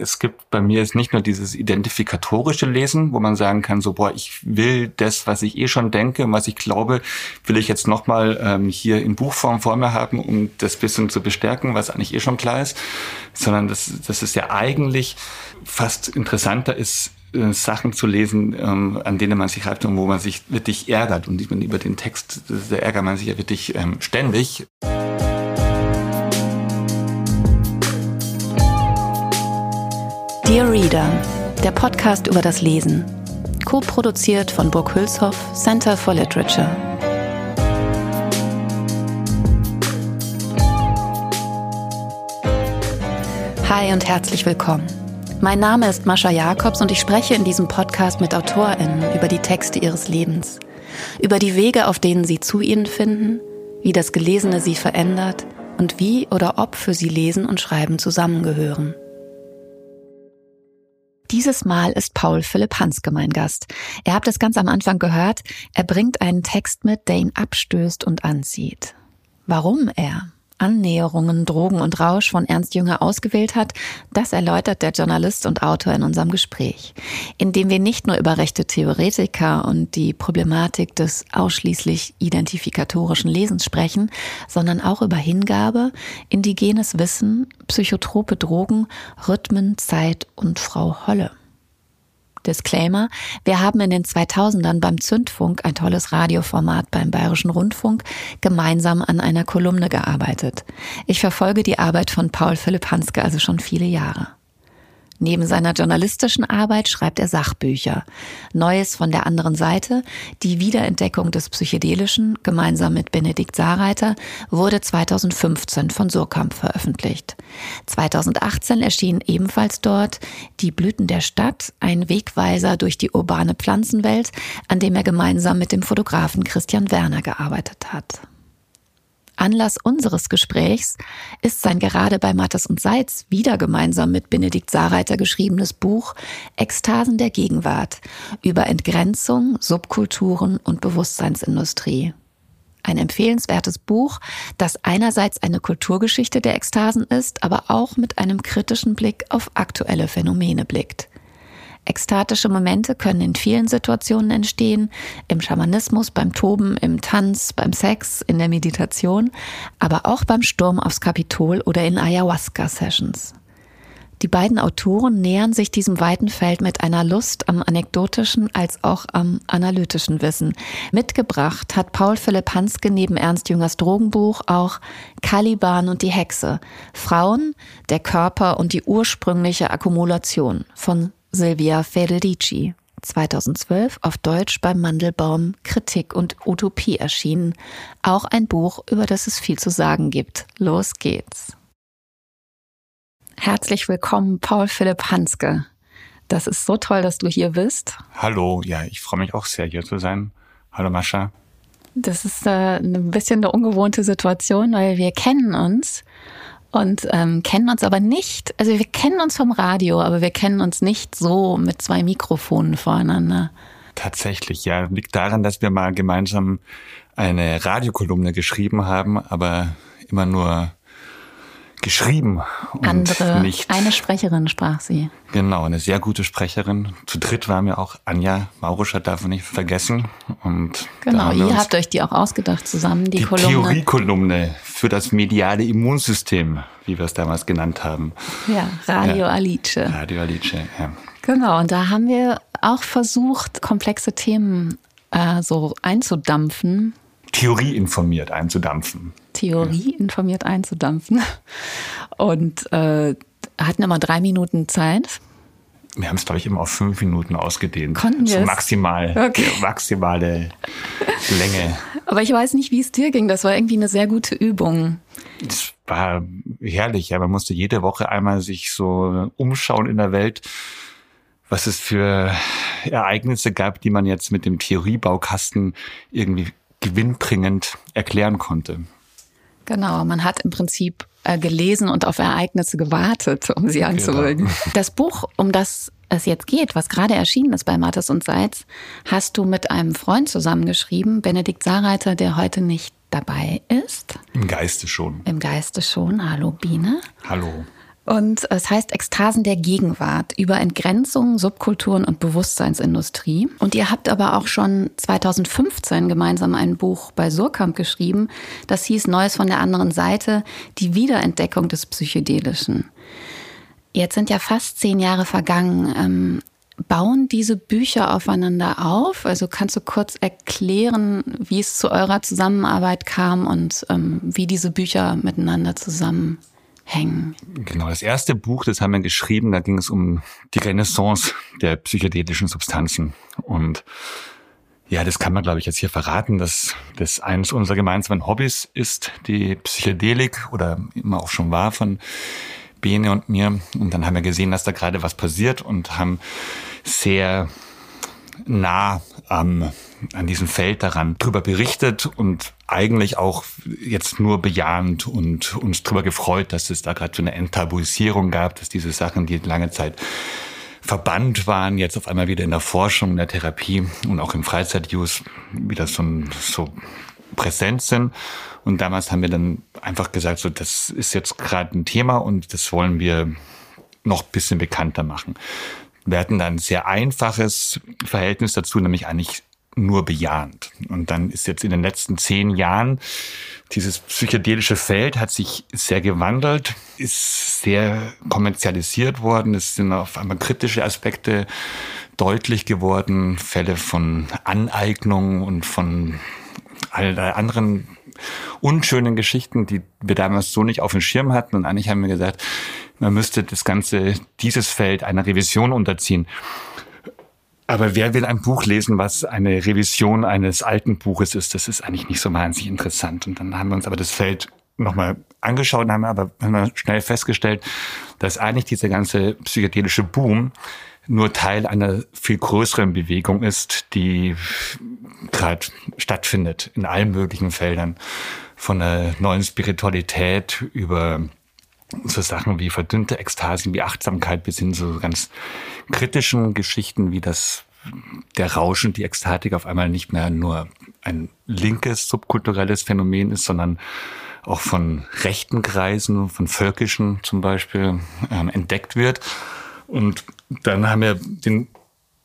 es gibt bei mir jetzt nicht nur dieses identifikatorische Lesen, wo man sagen kann, so, boah, ich will das, was ich eh schon denke und was ich glaube, will ich jetzt nochmal ähm, hier in Buchform vor mir haben, um das bisschen zu bestärken, was eigentlich eh schon klar ist, sondern das, das ist ja eigentlich fast interessanter ist, äh, Sachen zu lesen, ähm, an denen man sich reibt und wo man sich wirklich ärgert. Und ich meine, über den Text, da ärgert man sich ja wirklich ähm, ständig. Dear Reader, der Podcast über das Lesen. Co-produziert von Burg Hülshoff, Center for Literature. Hi und herzlich willkommen. Mein Name ist Mascha Jakobs und ich spreche in diesem Podcast mit AutorInnen über die Texte ihres Lebens, über die Wege, auf denen sie zu ihnen finden, wie das Gelesene sie verändert und wie oder ob für sie Lesen und Schreiben zusammengehören. Dieses Mal ist Paul Philipp Hanske mein Gast. Ihr habt es ganz am Anfang gehört. Er bringt einen Text mit, der ihn abstößt und anzieht. Warum er? Annäherungen, Drogen und Rausch von Ernst Jünger ausgewählt hat, das erläutert der Journalist und Autor in unserem Gespräch, in dem wir nicht nur über rechte Theoretiker und die Problematik des ausschließlich identifikatorischen Lesens sprechen, sondern auch über Hingabe, indigenes Wissen, psychotrope Drogen, Rhythmen, Zeit und Frau Holle. Disclaimer, wir haben in den 2000ern beim Zündfunk, ein tolles Radioformat beim Bayerischen Rundfunk, gemeinsam an einer Kolumne gearbeitet. Ich verfolge die Arbeit von Paul Philipp Hanske also schon viele Jahre. Neben seiner journalistischen Arbeit schreibt er Sachbücher. Neues von der anderen Seite, die Wiederentdeckung des Psychedelischen, gemeinsam mit Benedikt Saarreiter, wurde 2015 von Surkamp veröffentlicht. 2018 erschien ebenfalls dort Die Blüten der Stadt, ein Wegweiser durch die urbane Pflanzenwelt, an dem er gemeinsam mit dem Fotografen Christian Werner gearbeitet hat. Anlass unseres Gesprächs ist sein gerade bei Mattes und Seitz wieder gemeinsam mit Benedikt Saarreiter geschriebenes Buch Ekstasen der Gegenwart über Entgrenzung, Subkulturen und Bewusstseinsindustrie. Ein empfehlenswertes Buch, das einerseits eine Kulturgeschichte der Ekstasen ist, aber auch mit einem kritischen Blick auf aktuelle Phänomene blickt. Ekstatische Momente können in vielen Situationen entstehen, im Schamanismus, beim Toben, im Tanz, beim Sex, in der Meditation, aber auch beim Sturm aufs Kapitol oder in Ayahuasca-Sessions. Die beiden Autoren nähern sich diesem weiten Feld mit einer Lust am anekdotischen als auch am analytischen Wissen. Mitgebracht hat Paul Philipp Hanske neben Ernst Jüngers Drogenbuch auch Caliban und die Hexe, Frauen, der Körper und die ursprüngliche Akkumulation von Silvia Federici. 2012 auf Deutsch beim Mandelbaum Kritik und Utopie erschienen. Auch ein Buch, über das es viel zu sagen gibt. Los geht's. Herzlich willkommen, Paul Philipp Hanske. Das ist so toll, dass du hier bist. Hallo, ja, ich freue mich auch sehr, hier zu sein. Hallo, Mascha. Das ist äh, ein bisschen eine ungewohnte Situation, weil wir kennen uns und ähm, kennen uns aber nicht, also wir kennen uns vom Radio, aber wir kennen uns nicht so mit zwei Mikrofonen voreinander. Tatsächlich, ja. Liegt daran, dass wir mal gemeinsam eine Radiokolumne geschrieben haben, aber immer nur geschrieben. Und Andere, nicht, eine Sprecherin sprach sie. Genau, eine sehr gute Sprecherin. Zu dritt waren wir auch Anja Mauruscher, darf man nicht vergessen. Und genau, ihr habt euch die auch ausgedacht zusammen, die, die Kolumne. Theoriekolumne für das mediale Immunsystem, wie wir es damals genannt haben. Ja, Radio ja, Alice. Radio Alice, ja. Genau, und da haben wir auch versucht, komplexe Themen äh, so einzudampfen. Theorie informiert einzudampfen. Theorie informiert einzudampfen. Und äh, hatten immer drei Minuten Zeit. Wir haben es, glaube ich, immer auf fünf Minuten ausgedehnt. Konnten wir? So maximal, okay. maximale Länge. Aber ich weiß nicht, wie es dir ging. Das war irgendwie eine sehr gute Übung. Das war herrlich. Ja, man musste jede Woche einmal sich so umschauen in der Welt, was es für Ereignisse gab, die man jetzt mit dem Theoriebaukasten irgendwie gewinnbringend erklären konnte. Genau, man hat im Prinzip äh, gelesen und auf Ereignisse gewartet, um sie anzuwürgen. Genau. Das Buch, um das es jetzt geht, was gerade erschienen ist bei Mattes und Seitz, hast du mit einem Freund zusammengeschrieben, Benedikt Saarreiter, der heute nicht dabei ist. Im Geiste schon. Im Geiste schon. Hallo Biene. Hallo. Und es heißt Ekstasen der Gegenwart über Entgrenzung, Subkulturen und Bewusstseinsindustrie. Und ihr habt aber auch schon 2015 gemeinsam ein Buch bei Surkamp geschrieben. Das hieß Neues von der anderen Seite, die Wiederentdeckung des Psychedelischen. Jetzt sind ja fast zehn Jahre vergangen. Ähm, bauen diese Bücher aufeinander auf? Also kannst du kurz erklären, wie es zu eurer Zusammenarbeit kam und ähm, wie diese Bücher miteinander zusammen hängen. Genau, das erste Buch, das haben wir geschrieben, da ging es um die Renaissance der psychedelischen Substanzen. Und ja, das kann man, glaube ich, jetzt hier verraten, dass das eines unserer gemeinsamen Hobbys ist, die Psychedelik oder immer auch schon war von Bene und mir. Und dann haben wir gesehen, dass da gerade was passiert und haben sehr nah am an diesem Feld daran drüber berichtet und eigentlich auch jetzt nur bejahend und uns drüber gefreut, dass es da gerade so eine Enttabuisierung gab, dass diese Sachen, die lange Zeit verbannt waren, jetzt auf einmal wieder in der Forschung, in der Therapie und auch im Freizeituse wieder so, so präsent sind. Und damals haben wir dann einfach gesagt, so das ist jetzt gerade ein Thema und das wollen wir noch bisschen bekannter machen. Wir hatten dann ein sehr einfaches Verhältnis dazu, nämlich eigentlich nur bejahend. Und dann ist jetzt in den letzten zehn Jahren dieses psychedelische Feld hat sich sehr gewandelt, ist sehr kommerzialisiert worden. Es sind auf einmal kritische Aspekte deutlich geworden, Fälle von Aneignung und von all anderen unschönen Geschichten, die wir damals so nicht auf dem Schirm hatten. Und eigentlich haben wir gesagt, man müsste das ganze, dieses Feld einer Revision unterziehen. Aber wer will ein Buch lesen, was eine Revision eines alten Buches ist? Das ist eigentlich nicht so wahnsinnig interessant. Und dann haben wir uns aber das Feld nochmal angeschaut und haben aber schnell festgestellt, dass eigentlich dieser ganze psychedelische Boom nur Teil einer viel größeren Bewegung ist, die gerade stattfindet in allen möglichen Feldern. Von der neuen Spiritualität über so Sachen wie verdünnte Ekstasen, wie Achtsamkeit bis hin zu ganz kritischen Geschichten wie das der Rausch und die Ekstatik auf einmal nicht mehr nur ein linkes subkulturelles Phänomen ist, sondern auch von rechten Kreisen, von völkischen zum Beispiel ähm, entdeckt wird. Und dann haben wir den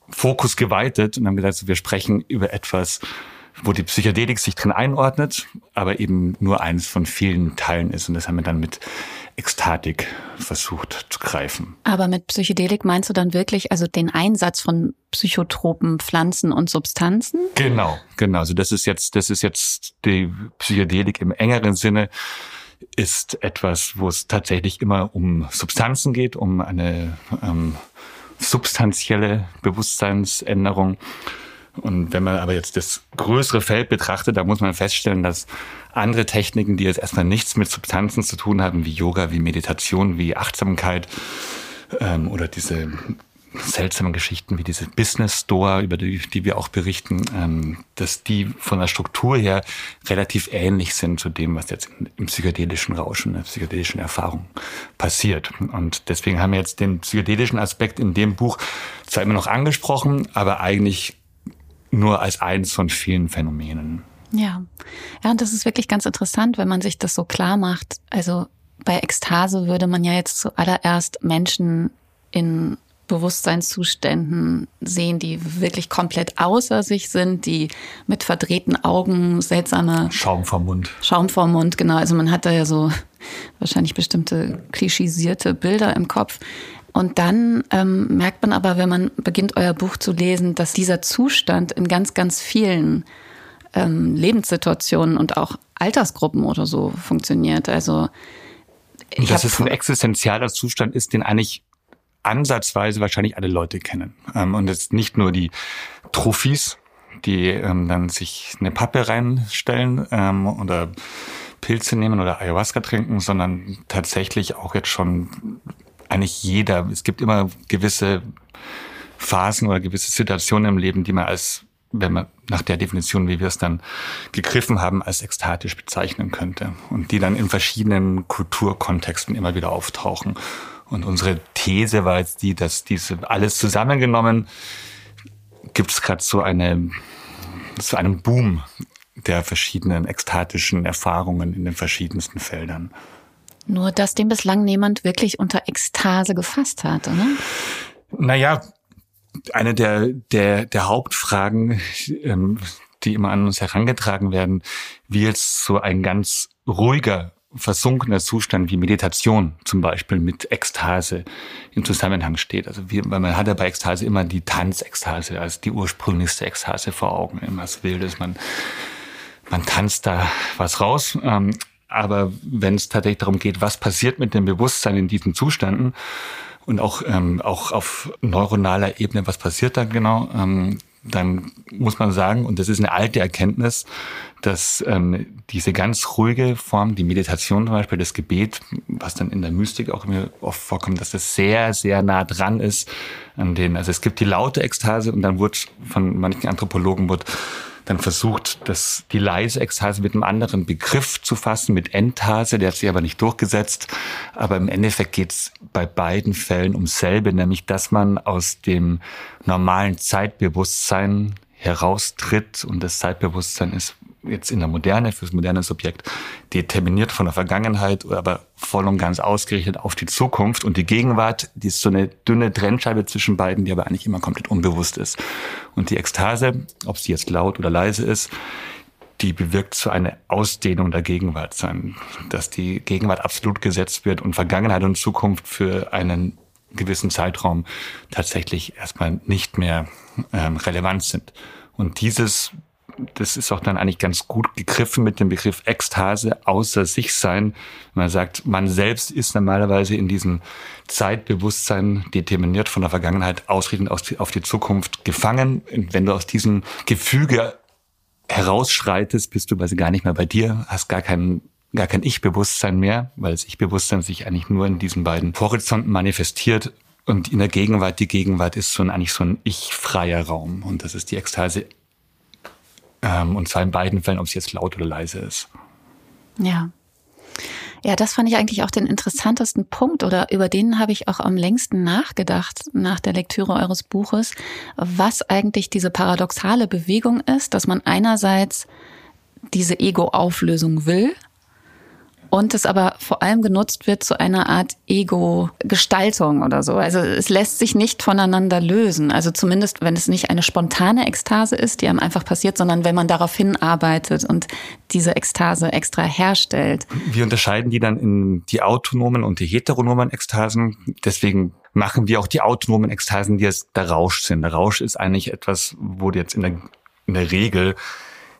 Fokus geweitet und haben gesagt, wir sprechen über etwas, wo die Psychedelik sich drin einordnet, aber eben nur eines von vielen Teilen ist. Und das haben wir dann mit Ekstatik versucht zu greifen. Aber mit Psychedelik meinst du dann wirklich also den Einsatz von psychotropen Pflanzen und Substanzen? Genau, genau. Also das ist jetzt, das ist jetzt die Psychedelik im engeren Sinne ist etwas, wo es tatsächlich immer um Substanzen geht, um eine ähm, substanzielle Bewusstseinsänderung. Und wenn man aber jetzt das größere Feld betrachtet, da muss man feststellen, dass andere Techniken, die jetzt erstmal nichts mit Substanzen zu tun haben, wie Yoga, wie Meditation, wie Achtsamkeit ähm, oder diese seltsamen Geschichten wie diese Business Store, über die, die wir auch berichten, ähm, dass die von der Struktur her relativ ähnlich sind zu dem, was jetzt im psychedelischen Rauschen, in der psychedelischen Erfahrung passiert. Und deswegen haben wir jetzt den psychedelischen Aspekt in dem Buch zwar immer noch angesprochen, aber eigentlich nur als eins von vielen Phänomenen. Ja. Ja, und das ist wirklich ganz interessant, wenn man sich das so klar macht. Also bei Ekstase würde man ja jetzt zuallererst Menschen in Bewusstseinszuständen sehen, die wirklich komplett außer sich sind, die mit verdrehten Augen seltsame Schaum vom Mund. Schaum vom Mund, genau. Also man hat da ja so wahrscheinlich bestimmte klischisierte Bilder im Kopf. Und dann ähm, merkt man aber, wenn man beginnt, euer Buch zu lesen, dass dieser Zustand in ganz, ganz vielen ähm, Lebenssituationen und auch Altersgruppen oder so funktioniert. Also ich dass es ein existenzieller Zustand ist, den eigentlich ansatzweise wahrscheinlich alle Leute kennen. Ähm, und jetzt nicht nur die Trophys, die ähm, dann sich eine Pappe reinstellen ähm, oder Pilze nehmen oder Ayahuasca trinken, sondern tatsächlich auch jetzt schon eigentlich jeder. Es gibt immer gewisse Phasen oder gewisse Situationen im Leben, die man als, wenn man nach der Definition, wie wir es dann gegriffen haben, als ekstatisch bezeichnen könnte und die dann in verschiedenen Kulturkontexten immer wieder auftauchen. Und unsere These war jetzt die, dass diese alles zusammengenommen gibt es gerade so eine so einen Boom der verschiedenen ekstatischen Erfahrungen in den verschiedensten Feldern. Nur, dass den bislang niemand wirklich unter Ekstase gefasst hat, oder? Naja, eine der, der, der Hauptfragen, ähm, die immer an uns herangetragen werden, wie jetzt so ein ganz ruhiger, versunkener Zustand wie Meditation zum Beispiel mit Ekstase im Zusammenhang steht. Also wie, weil man hat ja bei Ekstase immer die Tanzekstase als die ursprünglichste Ekstase vor Augen. Irgendwas Wildes, man, man tanzt da was raus. Ähm, aber wenn es tatsächlich darum geht, was passiert mit dem Bewusstsein in diesen Zuständen und auch, ähm, auch auf neuronaler Ebene, was passiert da genau, ähm, dann muss man sagen, und das ist eine alte Erkenntnis, dass ähm, diese ganz ruhige Form, die Meditation zum Beispiel, das Gebet, was dann in der Mystik auch immer oft vorkommt, dass das sehr, sehr nah dran ist an den, also es gibt die laute Ekstase und dann wurde von manchen Anthropologen wurde dann versucht, das, die leise Ekstase mit einem anderen Begriff zu fassen, mit Entase, der hat sich aber nicht durchgesetzt. Aber im Endeffekt geht es bei beiden Fällen ums selbe, nämlich dass man aus dem normalen Zeitbewusstsein heraustritt und das Zeitbewusstsein ist jetzt in der Moderne, fürs moderne Subjekt, determiniert von der Vergangenheit, aber voll und ganz ausgerichtet auf die Zukunft. Und die Gegenwart, die ist so eine dünne Trennscheibe zwischen beiden, die aber eigentlich immer komplett unbewusst ist. Und die Ekstase, ob sie jetzt laut oder leise ist, die bewirkt so eine Ausdehnung der Gegenwart sein, dass die Gegenwart absolut gesetzt wird und Vergangenheit und Zukunft für einen gewissen Zeitraum tatsächlich erstmal nicht mehr ähm, relevant sind. Und dieses das ist auch dann eigentlich ganz gut gegriffen mit dem Begriff Ekstase, außer sich sein. Man sagt, man selbst ist normalerweise in diesem Zeitbewusstsein determiniert von der Vergangenheit, ausrichtend auf die Zukunft gefangen. Und wenn du aus diesem Gefüge herausschreitest, bist du quasi gar nicht mehr bei dir, hast gar keinen gar kein Ich-Bewusstsein mehr, weil das Ich-Bewusstsein sich eigentlich nur in diesen beiden Horizonten manifestiert. Und in der Gegenwart, die Gegenwart ist so ein, eigentlich so ein ich-freier Raum. Und das ist die Ekstase ähm, und zwar in beiden Fällen, ob es jetzt laut oder leise ist. Ja. Ja, das fand ich eigentlich auch den interessantesten Punkt oder über den habe ich auch am längsten nachgedacht nach der Lektüre eures Buches, was eigentlich diese paradoxale Bewegung ist, dass man einerseits diese Ego-Auflösung will, und es aber vor allem genutzt wird zu einer Art Ego-Gestaltung oder so. Also es lässt sich nicht voneinander lösen. Also zumindest, wenn es nicht eine spontane Ekstase ist, die einem einfach passiert, sondern wenn man darauf hinarbeitet und diese Ekstase extra herstellt. Wir unterscheiden die dann in die autonomen und die heteronomen Ekstasen. Deswegen machen wir auch die autonomen Ekstasen, die jetzt der Rausch sind. Der Rausch ist eigentlich etwas, wo jetzt in der, in der Regel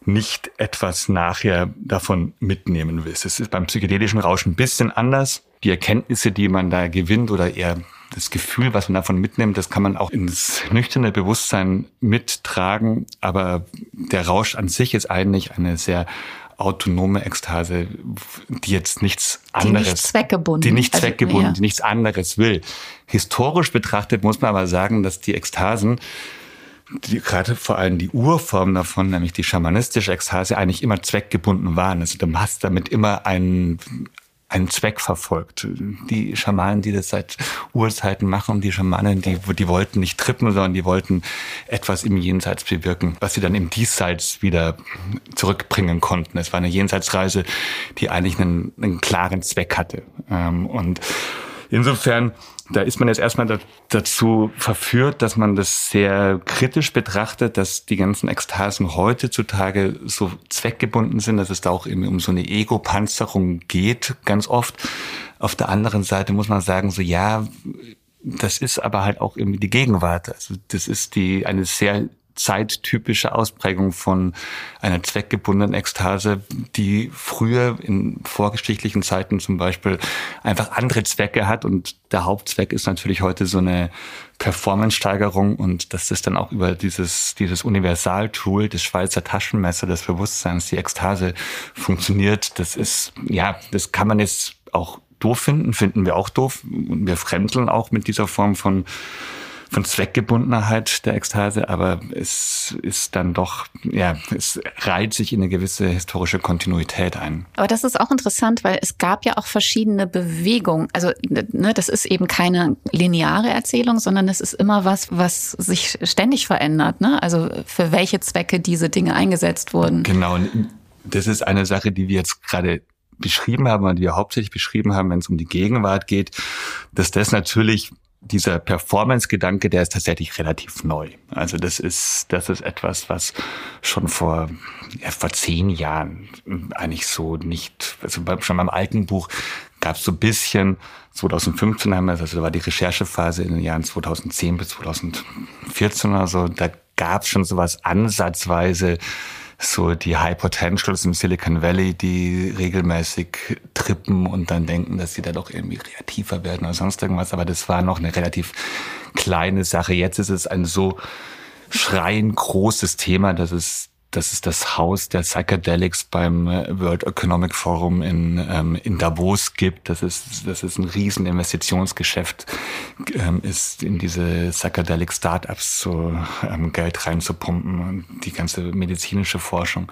nicht etwas nachher davon mitnehmen willst. Es ist beim psychedelischen Rausch ein bisschen anders. Die Erkenntnisse, die man da gewinnt oder eher das Gefühl, was man davon mitnimmt, das kann man auch ins nüchterne Bewusstsein mittragen. Aber der Rausch an sich ist eigentlich eine sehr autonome Ekstase, die jetzt nichts anderes, die nicht zweckgebunden, die nicht also, zweckgebunden, also, ja. die nichts anderes will. Historisch betrachtet muss man aber sagen, dass die Ekstasen die, gerade vor allem die Urform davon, nämlich die schamanistische Ekstase, eigentlich immer zweckgebunden waren. Also du hast damit immer einen, einen Zweck verfolgt. Die Schamanen, die das seit Urzeiten machen, die Schamanen, die, die wollten nicht trippen, sondern die wollten etwas im Jenseits bewirken, was sie dann im Diesseits wieder zurückbringen konnten. Es war eine Jenseitsreise, die eigentlich einen, einen klaren Zweck hatte. Ähm, und insofern da ist man jetzt erstmal dazu verführt, dass man das sehr kritisch betrachtet, dass die ganzen Ekstasen heutzutage so zweckgebunden sind, dass es da auch eben um so eine Ego-Panzerung geht, ganz oft. Auf der anderen Seite muss man sagen, so ja, das ist aber halt auch irgendwie die Gegenwart. Also das ist die eine sehr zeittypische Ausprägung von einer zweckgebundenen Ekstase, die früher in vorgeschichtlichen Zeiten zum Beispiel einfach andere Zwecke hat. Und der Hauptzweck ist natürlich heute so eine Performance-Steigerung und dass das dann auch über dieses, dieses Universaltool, das Schweizer Taschenmesser des Bewusstseins, die Ekstase funktioniert. Das ist, ja, das kann man jetzt auch doof finden, finden wir auch doof. Und wir fremdeln auch mit dieser Form von von Zweckgebundenheit der Ekstase, aber es ist dann doch, ja, es reiht sich in eine gewisse historische Kontinuität ein. Aber das ist auch interessant, weil es gab ja auch verschiedene Bewegungen. Also ne, das ist eben keine lineare Erzählung, sondern es ist immer was, was sich ständig verändert. Ne? Also für welche Zwecke diese Dinge eingesetzt wurden. Genau. Das ist eine Sache, die wir jetzt gerade beschrieben haben und die wir hauptsächlich beschrieben haben, wenn es um die Gegenwart geht, dass das natürlich dieser Performance-Gedanke, der ist tatsächlich relativ neu. Also das ist, das ist etwas, was schon vor, ja, vor zehn Jahren eigentlich so nicht, also schon beim alten Buch gab es so ein bisschen, 2015 haben wir, also da war die Recherchephase in den Jahren 2010 bis 2014 oder so, da gab es schon sowas ansatzweise, so die High Potentials im Silicon Valley, die regelmäßig trippen und dann denken, dass sie da doch irgendwie kreativer werden oder sonst irgendwas. Aber das war noch eine relativ kleine Sache. Jetzt ist es ein so schreiend großes Thema, dass es dass es das Haus der Psychedelics beim äh, World Economic Forum in, ähm, in Davos gibt. Das ist, das ist ein riesen Investitionsgeschäft ähm, ist, in diese Psychedelic Startups so ähm, Geld reinzupumpen und die ganze medizinische Forschung.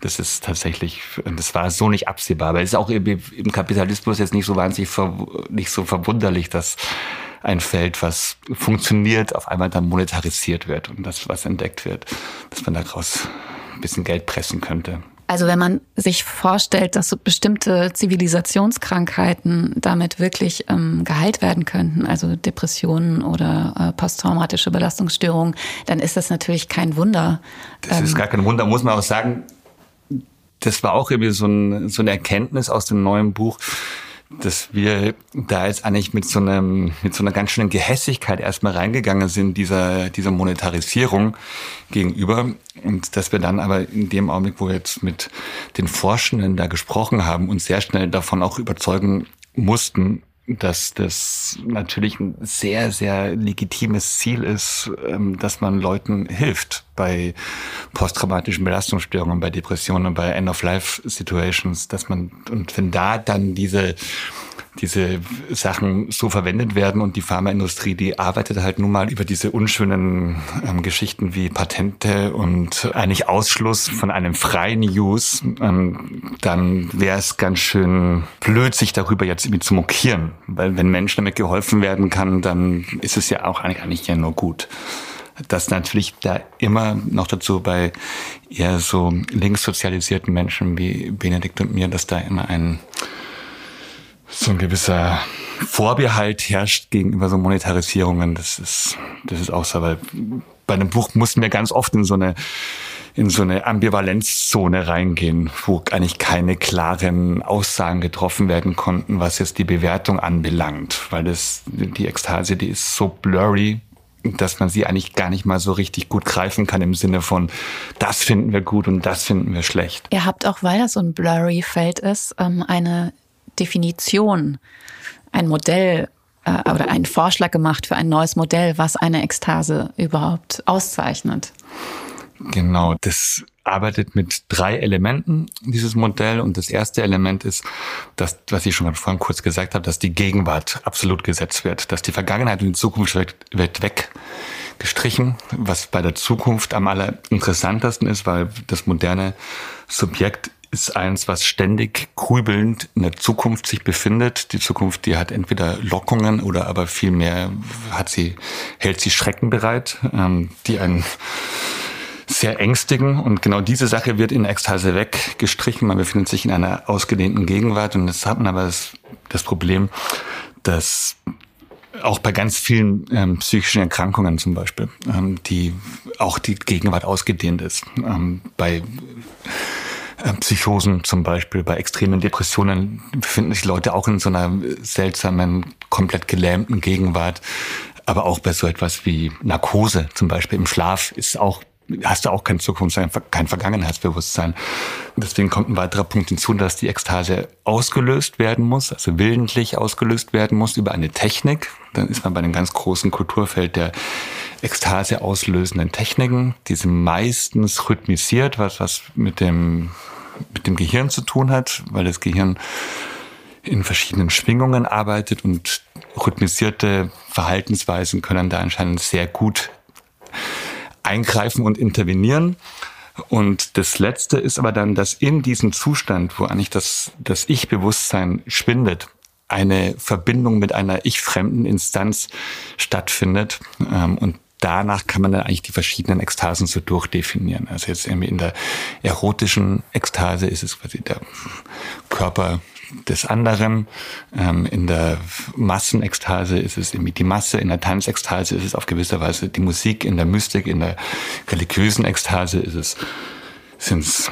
Das ist tatsächlich, das war so nicht absehbar. Aber es ist auch im, im Kapitalismus jetzt nicht so wahnsinnig, nicht so verwunderlich, dass ein Feld, was funktioniert, auf einmal dann monetarisiert wird und das, was entdeckt wird, dass man daraus ein bisschen Geld pressen könnte. Also wenn man sich vorstellt, dass so bestimmte Zivilisationskrankheiten damit wirklich ähm, geheilt werden könnten, also Depressionen oder äh, posttraumatische Belastungsstörungen, dann ist das natürlich kein Wunder. Das ähm, ist gar kein Wunder, muss man auch sagen. Das war auch irgendwie so, ein, so eine Erkenntnis aus dem neuen Buch, dass wir da jetzt eigentlich mit so einem, mit so einer ganz schönen Gehässigkeit erstmal reingegangen sind, dieser, dieser Monetarisierung gegenüber. Und dass wir dann aber in dem Augenblick, wo wir jetzt mit den Forschenden da gesprochen haben, uns sehr schnell davon auch überzeugen mussten, dass das natürlich ein sehr, sehr legitimes Ziel ist, ähm, dass man Leuten hilft bei posttraumatischen Belastungsstörungen, bei Depressionen, bei End-of-Life-Situations, dass man, und wenn da dann diese diese Sachen so verwendet werden und die Pharmaindustrie, die arbeitet halt nun mal über diese unschönen ähm, Geschichten wie Patente und eigentlich Ausschluss von einem freien Use, ähm, dann wäre es ganz schön blöd, sich darüber jetzt irgendwie zu mokieren, weil wenn Menschen damit geholfen werden kann, dann ist es ja auch eigentlich, ja nur gut. Dass natürlich da immer noch dazu bei eher so linkssozialisierten Menschen wie Benedikt und mir, dass da immer ein so ein gewisser Vorbehalt herrscht gegenüber so Monetarisierungen. Das ist, das ist auch so, weil bei einem Buch mussten wir ganz oft in so eine in so eine Ambivalenzzone reingehen, wo eigentlich keine klaren Aussagen getroffen werden konnten, was jetzt die Bewertung anbelangt, weil das die Ekstase, die ist so blurry, dass man sie eigentlich gar nicht mal so richtig gut greifen kann im Sinne von, das finden wir gut und das finden wir schlecht. Ihr habt auch, weil das so ein blurry Feld ist, ähm, eine Definition, ein Modell äh, oder einen Vorschlag gemacht für ein neues Modell, was eine Ekstase überhaupt auszeichnet. Genau, das arbeitet mit drei Elementen, dieses Modell. Und das erste Element ist, dass, was ich schon vorhin kurz gesagt habe, dass die Gegenwart absolut gesetzt wird, dass die Vergangenheit und die Zukunft wird, wird weggestrichen, was bei der Zukunft am allerinteressantesten ist, weil das moderne Subjekt ist eins, was ständig grübelnd in der Zukunft sich befindet. Die Zukunft, die hat entweder Lockungen oder aber vielmehr hat sie, hält sie Schrecken bereit, ähm, die einen sehr ängstigen. Und genau diese Sache wird in Ekstase weggestrichen. Man befindet sich in einer ausgedehnten Gegenwart. Und jetzt hat man aber das, das Problem, dass auch bei ganz vielen ähm, psychischen Erkrankungen zum Beispiel, ähm, die auch die Gegenwart ausgedehnt ist. Ähm, bei Psychosen zum Beispiel, bei extremen Depressionen befinden sich Leute auch in so einer seltsamen, komplett gelähmten Gegenwart. Aber auch bei so etwas wie Narkose zum Beispiel im Schlaf ist auch hast du auch kein Zukunft, kein Vergangenheitsbewusstsein. deswegen kommt ein weiterer Punkt hinzu, dass die Ekstase ausgelöst werden muss, also willentlich ausgelöst werden muss über eine Technik. Dann ist man bei einem ganz großen Kulturfeld der Ekstase auslösenden Techniken. Die sind meistens rhythmisiert, was, was mit dem mit dem Gehirn zu tun hat, weil das Gehirn in verschiedenen Schwingungen arbeitet und rhythmisierte Verhaltensweisen können da anscheinend sehr gut eingreifen und intervenieren. Und das Letzte ist aber dann, dass in diesem Zustand, wo eigentlich das, das Ich-Bewusstsein schwindet, eine Verbindung mit einer ich-fremden Instanz stattfindet. Ähm, und danach kann man dann eigentlich die verschiedenen Ekstasen so durchdefinieren. Also jetzt irgendwie in der erotischen Ekstase ist es quasi der Körper des anderen. Ähm, in der Massenekstase ist es irgendwie die Masse, in der Tanzekstase ist es auf gewisse Weise die Musik, in der Mystik, in der religiösen Ekstase ist es sind es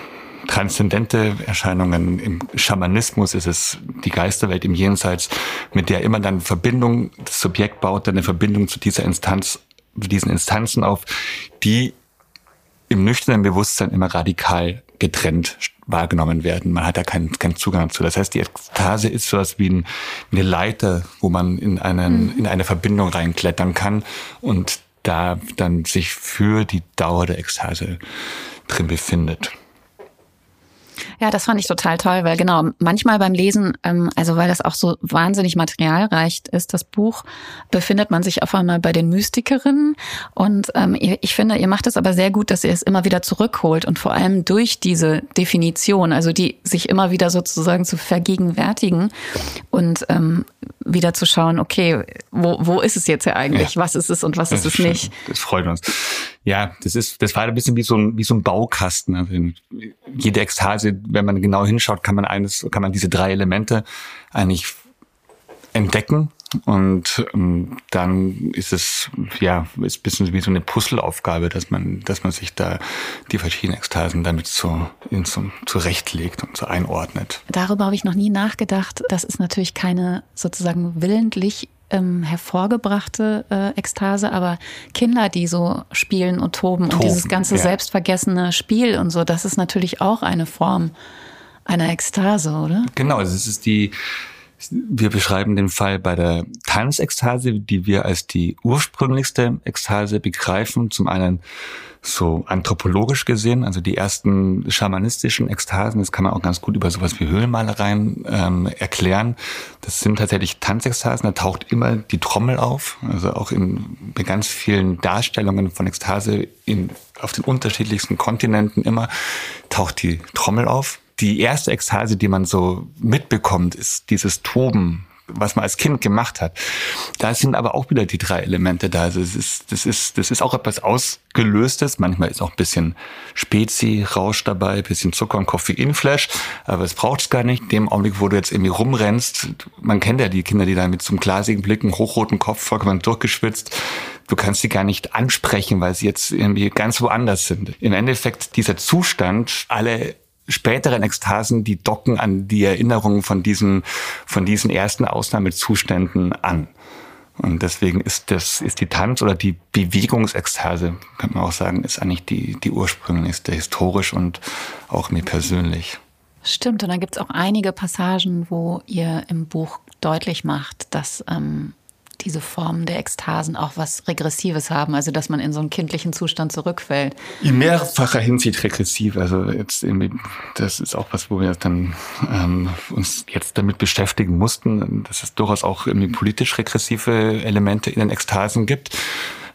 transzendente Erscheinungen. Im Schamanismus ist es die Geisterwelt im Jenseits, mit der immer dann Verbindung, das Subjekt baut dann eine Verbindung zu dieser Instanz, diesen Instanzen auf, die im nüchternen Bewusstsein immer radikal getrennt wahrgenommen werden. Man hat da keinen, keinen Zugang dazu. Das heißt, die Ekstase ist sowas wie ein, eine Leiter, wo man in, einen, mhm. in eine Verbindung reinklettern kann und da dann sich für die Dauer der Ekstase drin befindet. Ja, das fand ich total toll, weil genau, manchmal beim Lesen, ähm, also weil das auch so wahnsinnig materialreich ist, das Buch, befindet man sich auf einmal bei den Mystikerinnen. Und ähm, ich finde, ihr macht es aber sehr gut, dass ihr es immer wieder zurückholt und vor allem durch diese Definition, also die sich immer wieder sozusagen zu vergegenwärtigen und ähm, wieder zu schauen, okay, wo, wo ist es jetzt ja eigentlich? Ja. Was ist es und was ist es nicht? Das freut uns. Ja, das ist, das war ein bisschen wie so ein, wie so ein Baukasten. Also jede Ekstase, wenn man genau hinschaut, kann man eines, kann man diese drei Elemente eigentlich entdecken. Und ähm, dann ist es ja ist ein bisschen wie so eine Puzzleaufgabe, dass man, dass man sich da die verschiedenen Ekstasen damit so, in so zurechtlegt und so einordnet. Darüber habe ich noch nie nachgedacht. Das ist natürlich keine sozusagen willentlich ähm, hervorgebrachte äh, Ekstase, aber Kinder, die so spielen und toben, toben und dieses ganze ja. selbstvergessene Spiel und so, das ist natürlich auch eine Form einer Ekstase, oder? Genau, also es ist die, wir beschreiben den Fall bei der Tanzekstase, die wir als die ursprünglichste Ekstase begreifen. Zum einen so anthropologisch gesehen, also die ersten schamanistischen Ekstasen, das kann man auch ganz gut über sowas wie Höhlenmalereien ähm, erklären. Das sind tatsächlich Tanzekstasen, da taucht immer die Trommel auf. Also auch in bei ganz vielen Darstellungen von Ekstase in, auf den unterschiedlichsten Kontinenten immer taucht die Trommel auf die erste Ekstase, die man so mitbekommt, ist dieses Toben, was man als Kind gemacht hat. Da sind aber auch wieder die drei Elemente da. Also es ist, das ist, das ist auch etwas Ausgelöstes. Manchmal ist auch ein bisschen Spezi, Rausch dabei, ein bisschen Zucker und Koffeinflash. Aber es braucht es gar nicht. In dem Augenblick, wo du jetzt irgendwie rumrennst, man kennt ja die Kinder, die da mit so einem glasigen Blick, einem hochroten Kopf, vollkommen durchgeschwitzt. Du kannst sie gar nicht ansprechen, weil sie jetzt irgendwie ganz woanders sind. Im Endeffekt dieser Zustand, alle späteren Ekstasen, die docken an die Erinnerungen von diesen, von diesen ersten Ausnahmezuständen an. Und deswegen ist das, ist die Tanz- oder die Bewegungsekstase, könnte man auch sagen, ist eigentlich die, die ursprünglichste, historisch und auch mir persönlich. Stimmt, und dann gibt es auch einige Passagen, wo ihr im Buch deutlich macht, dass ähm, diese Formen der Ekstasen auch was Regressives haben, also dass man in so einen kindlichen Zustand zurückfällt. In mehrfacher Hinsicht regressiv. Also jetzt irgendwie, das ist auch was, wo wir dann ähm, uns jetzt damit beschäftigen mussten, dass es durchaus auch irgendwie politisch regressive Elemente in den Ekstasen gibt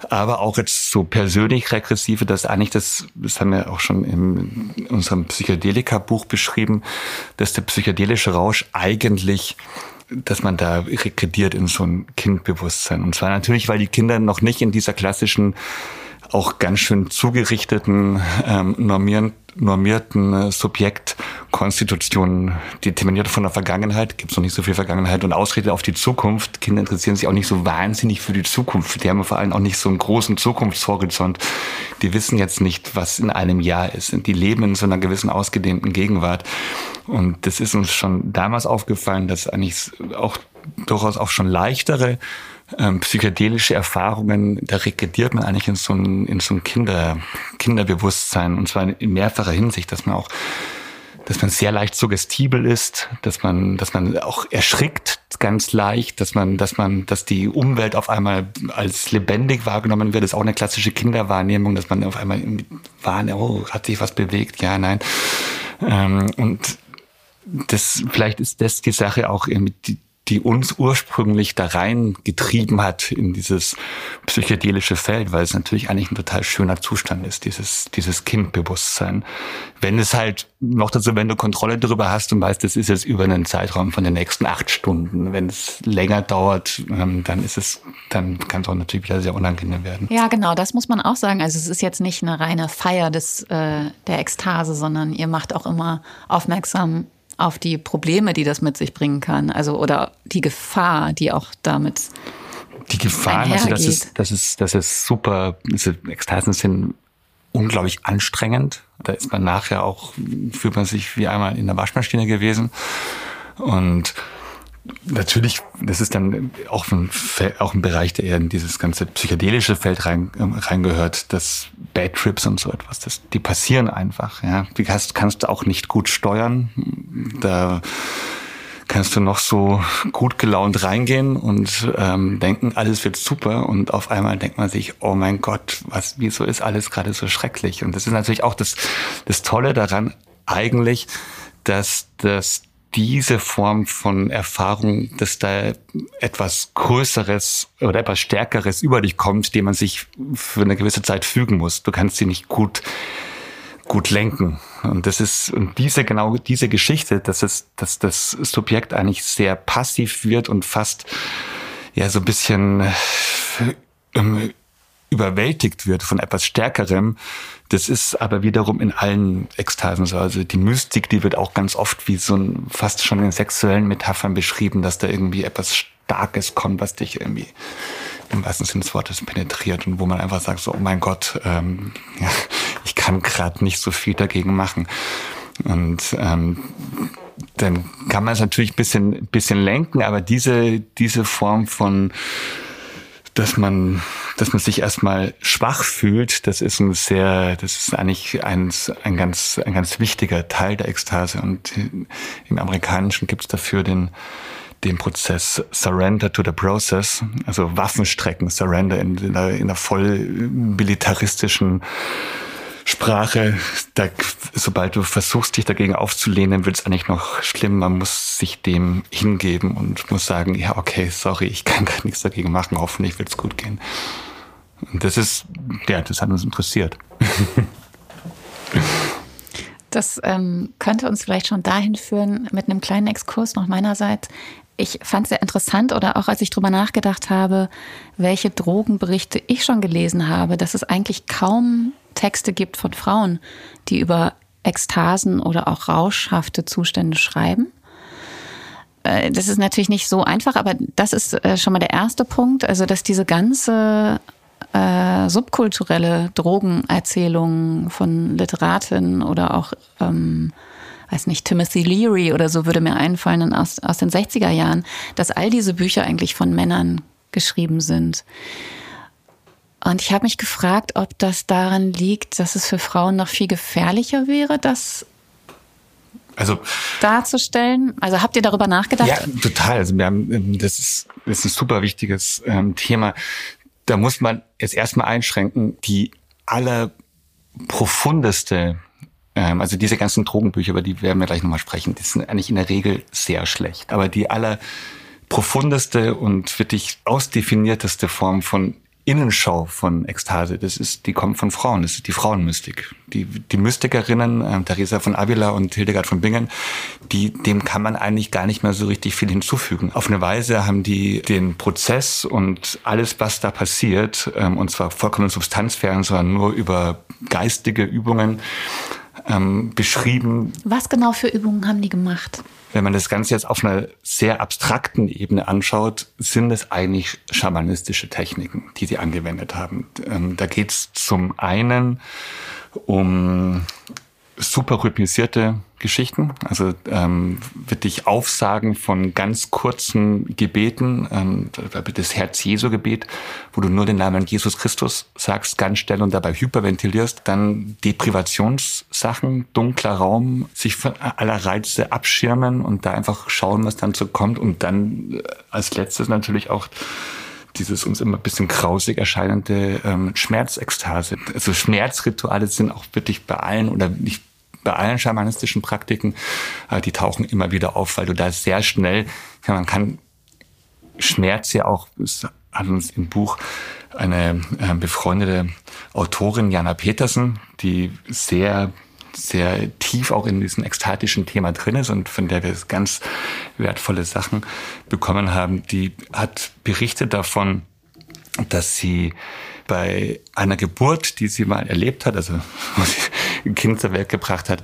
aber auch jetzt so persönlich regressive, dass eigentlich das, das haben wir auch schon in unserem Psychedelika-Buch beschrieben, dass der psychedelische Rausch eigentlich dass man da rekrediert in so ein Kindbewusstsein. Und zwar natürlich, weil die Kinder noch nicht in dieser klassischen, auch ganz schön zugerichteten, ähm, normieren, normierten äh, Subjektkonstitutionen, determiniert von der Vergangenheit, gibt es noch nicht so viel Vergangenheit und Ausrede auf die Zukunft. Kinder interessieren sich auch nicht so wahnsinnig für die Zukunft. Die haben vor allem auch nicht so einen großen Zukunftshorizont. Die wissen jetzt nicht, was in einem Jahr ist. Die leben in so einer gewissen ausgedehnten Gegenwart. Und das ist uns schon damals aufgefallen, dass eigentlich auch durchaus auch schon leichtere ähm, psychedelische Erfahrungen, da regrediert man eigentlich in so ein, in so ein Kinder, Kinderbewusstsein. Und zwar in mehrfacher Hinsicht, dass man auch dass man sehr leicht suggestibel ist, dass man, dass man auch erschrickt ganz leicht, dass man, dass man, dass die Umwelt auf einmal als lebendig wahrgenommen wird, das ist auch eine klassische Kinderwahrnehmung, dass man auf einmal wahrnimmt, oh, hat sich was bewegt, ja, nein. Ähm, und das, vielleicht ist das die Sache auch, die, die uns ursprünglich da reingetrieben hat in dieses psychedelische Feld, weil es natürlich eigentlich ein total schöner Zustand ist, dieses, dieses Kindbewusstsein. Wenn es halt noch dazu, wenn du Kontrolle darüber hast und weißt, das ist jetzt über einen Zeitraum von den nächsten acht Stunden. Wenn es länger dauert, ähm, dann ist es, dann kann es auch natürlich wieder sehr unangenehm werden. Ja, genau, das muss man auch sagen. Also es ist jetzt nicht eine reine Feier des, äh, der Ekstase, sondern ihr macht auch immer aufmerksam auf die Probleme, die das mit sich bringen kann, also oder die Gefahr, die auch damit die Gefahr, also das ist, das ist, das ist super. Diese Ekstasen sind unglaublich anstrengend. Da ist man nachher auch, fühlt man sich wie einmal in der Waschmaschine gewesen. Und natürlich, das ist dann auch ein, auch ein Bereich, der eher in dieses ganze psychedelische Feld rein, ähm, reingehört, das Bad Trips und so etwas, das, die passieren einfach. Ja, die kannst, kannst du auch nicht gut steuern. Da kannst du noch so gut gelaunt reingehen und ähm, denken, alles wird super und auf einmal denkt man sich, oh mein Gott, was, wieso ist alles gerade so schrecklich? Und das ist natürlich auch das, das Tolle daran eigentlich, dass das diese Form von Erfahrung, dass da etwas Größeres oder etwas Stärkeres über dich kommt, dem man sich für eine gewisse Zeit fügen muss. Du kannst sie nicht gut gut lenken. Und das ist und diese genau diese Geschichte, dass es dass das Subjekt eigentlich sehr passiv wird und fast ja so ein bisschen ähm, überwältigt wird von etwas Stärkerem. Das ist aber wiederum in allen Ekstasen so. Also die Mystik, die wird auch ganz oft wie so ein, fast schon in sexuellen Metaphern beschrieben, dass da irgendwie etwas Starkes kommt, was dich irgendwie im wahrsten Sinne des Wortes penetriert und wo man einfach sagt so, oh mein Gott, ähm, ja, ich kann gerade nicht so viel dagegen machen. Und ähm, dann kann man es natürlich ein bisschen, bisschen lenken, aber diese, diese Form von dass man, dass man sich erstmal schwach fühlt, das ist ein sehr, das ist eigentlich ein, ein ganz, ein ganz wichtiger Teil der Ekstase. Und im Amerikanischen gibt es dafür den, den Prozess Surrender to the Process, also Waffenstrecken, Surrender in, in, einer, in einer voll militaristischen Sprache, da, sobald du versuchst, dich dagegen aufzulehnen, wird es eigentlich noch schlimm. Man muss sich dem hingeben und muss sagen, ja, okay, sorry, ich kann gar nichts dagegen machen, hoffentlich wird es gut gehen. Und das ist, ja, das hat uns interessiert. Das ähm, könnte uns vielleicht schon dahin führen, mit einem kleinen Exkurs noch meinerseits. Ich fand es sehr interessant oder auch als ich drüber nachgedacht habe, welche Drogenberichte ich schon gelesen habe, dass es eigentlich kaum Texte gibt von Frauen, die über Ekstasen oder auch rauschhafte Zustände schreiben. Äh, das ist natürlich nicht so einfach, aber das ist äh, schon mal der erste Punkt. Also, dass diese ganze äh, subkulturelle Drogenerzählung von Literatinnen oder auch, ähm, weiß nicht, Timothy Leary oder so würde mir einfallen aus, aus den 60er Jahren, dass all diese Bücher eigentlich von Männern geschrieben sind. Und ich habe mich gefragt, ob das daran liegt, dass es für Frauen noch viel gefährlicher wäre, das also, darzustellen? Also habt ihr darüber nachgedacht? Ja, total. Also wir haben, ähm, das ist, das ist ein super wichtiges ähm, Thema. Da muss man jetzt erstmal einschränken, die allerprofundeste, ähm, also diese ganzen Drogenbücher, über die werden wir gleich nochmal sprechen, die sind eigentlich in der Regel sehr schlecht. Aber die allerprofundeste und wirklich ausdefinierteste Form von Innenschau von Ekstase. Das ist, die kommt von Frauen. Das ist die Frauenmystik. Die, die Mystikerinnen, äh, Theresa von Avila und Hildegard von Bingen, die, dem kann man eigentlich gar nicht mehr so richtig viel hinzufügen. Auf eine Weise haben die den Prozess und alles, was da passiert, ähm, und zwar vollkommen substanzfern, sondern nur über geistige Übungen, ähm, beschrieben. Was genau für Übungen haben die gemacht? Wenn man das Ganze jetzt auf einer sehr abstrakten Ebene anschaut, sind es eigentlich schamanistische Techniken, die sie angewendet haben. Ähm, da geht es zum einen um super rhythmisierte Geschichten, also ähm, wirklich Aufsagen von ganz kurzen Gebeten, ähm, das Herz-Jesu-Gebet, wo du nur den Namen Jesus Christus sagst, ganz schnell und dabei hyperventilierst, dann Deprivationssachen, dunkler Raum, sich von aller Reize abschirmen und da einfach schauen, was dann so kommt und dann äh, als letztes natürlich auch dieses uns immer ein bisschen grausig erscheinende ähm, Schmerzekstase. Also Schmerzrituale sind auch wirklich bei allen oder nicht bei allen schamanistischen Praktiken, äh, die tauchen immer wieder auf, weil du da sehr schnell, man kann Schmerz ja auch, es hat uns im Buch eine äh, befreundete Autorin, Jana Petersen, die sehr sehr tief auch in diesem ekstatischen Thema drin ist und von der wir ganz wertvolle Sachen bekommen haben, die hat berichtet davon, dass sie bei einer Geburt, die sie mal erlebt hat, also wo sie ein Kind zur Welt gebracht hat,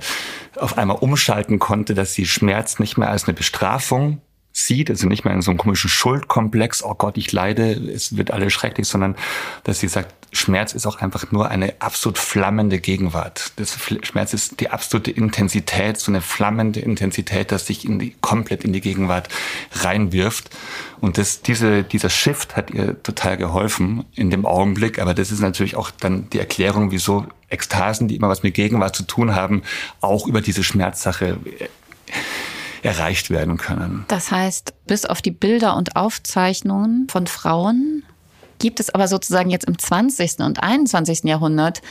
auf einmal umschalten konnte, dass sie Schmerz nicht mehr als eine Bestrafung sieht, also nicht mehr in so einem komischen Schuldkomplex, oh Gott, ich leide, es wird alles schrecklich, sondern dass sie sagt, Schmerz ist auch einfach nur eine absolut flammende Gegenwart. Das Schmerz ist die absolute Intensität, so eine flammende Intensität, dass sich in die, komplett in die Gegenwart reinwirft. Und das, diese, dieser Shift hat ihr total geholfen in dem Augenblick. Aber das ist natürlich auch dann die Erklärung, wieso Ekstasen, die immer was mit Gegenwart zu tun haben, auch über diese Schmerzsache erreicht werden können. Das heißt, bis auf die Bilder und Aufzeichnungen von Frauen gibt es aber sozusagen jetzt im 20. und 21. Jahrhundert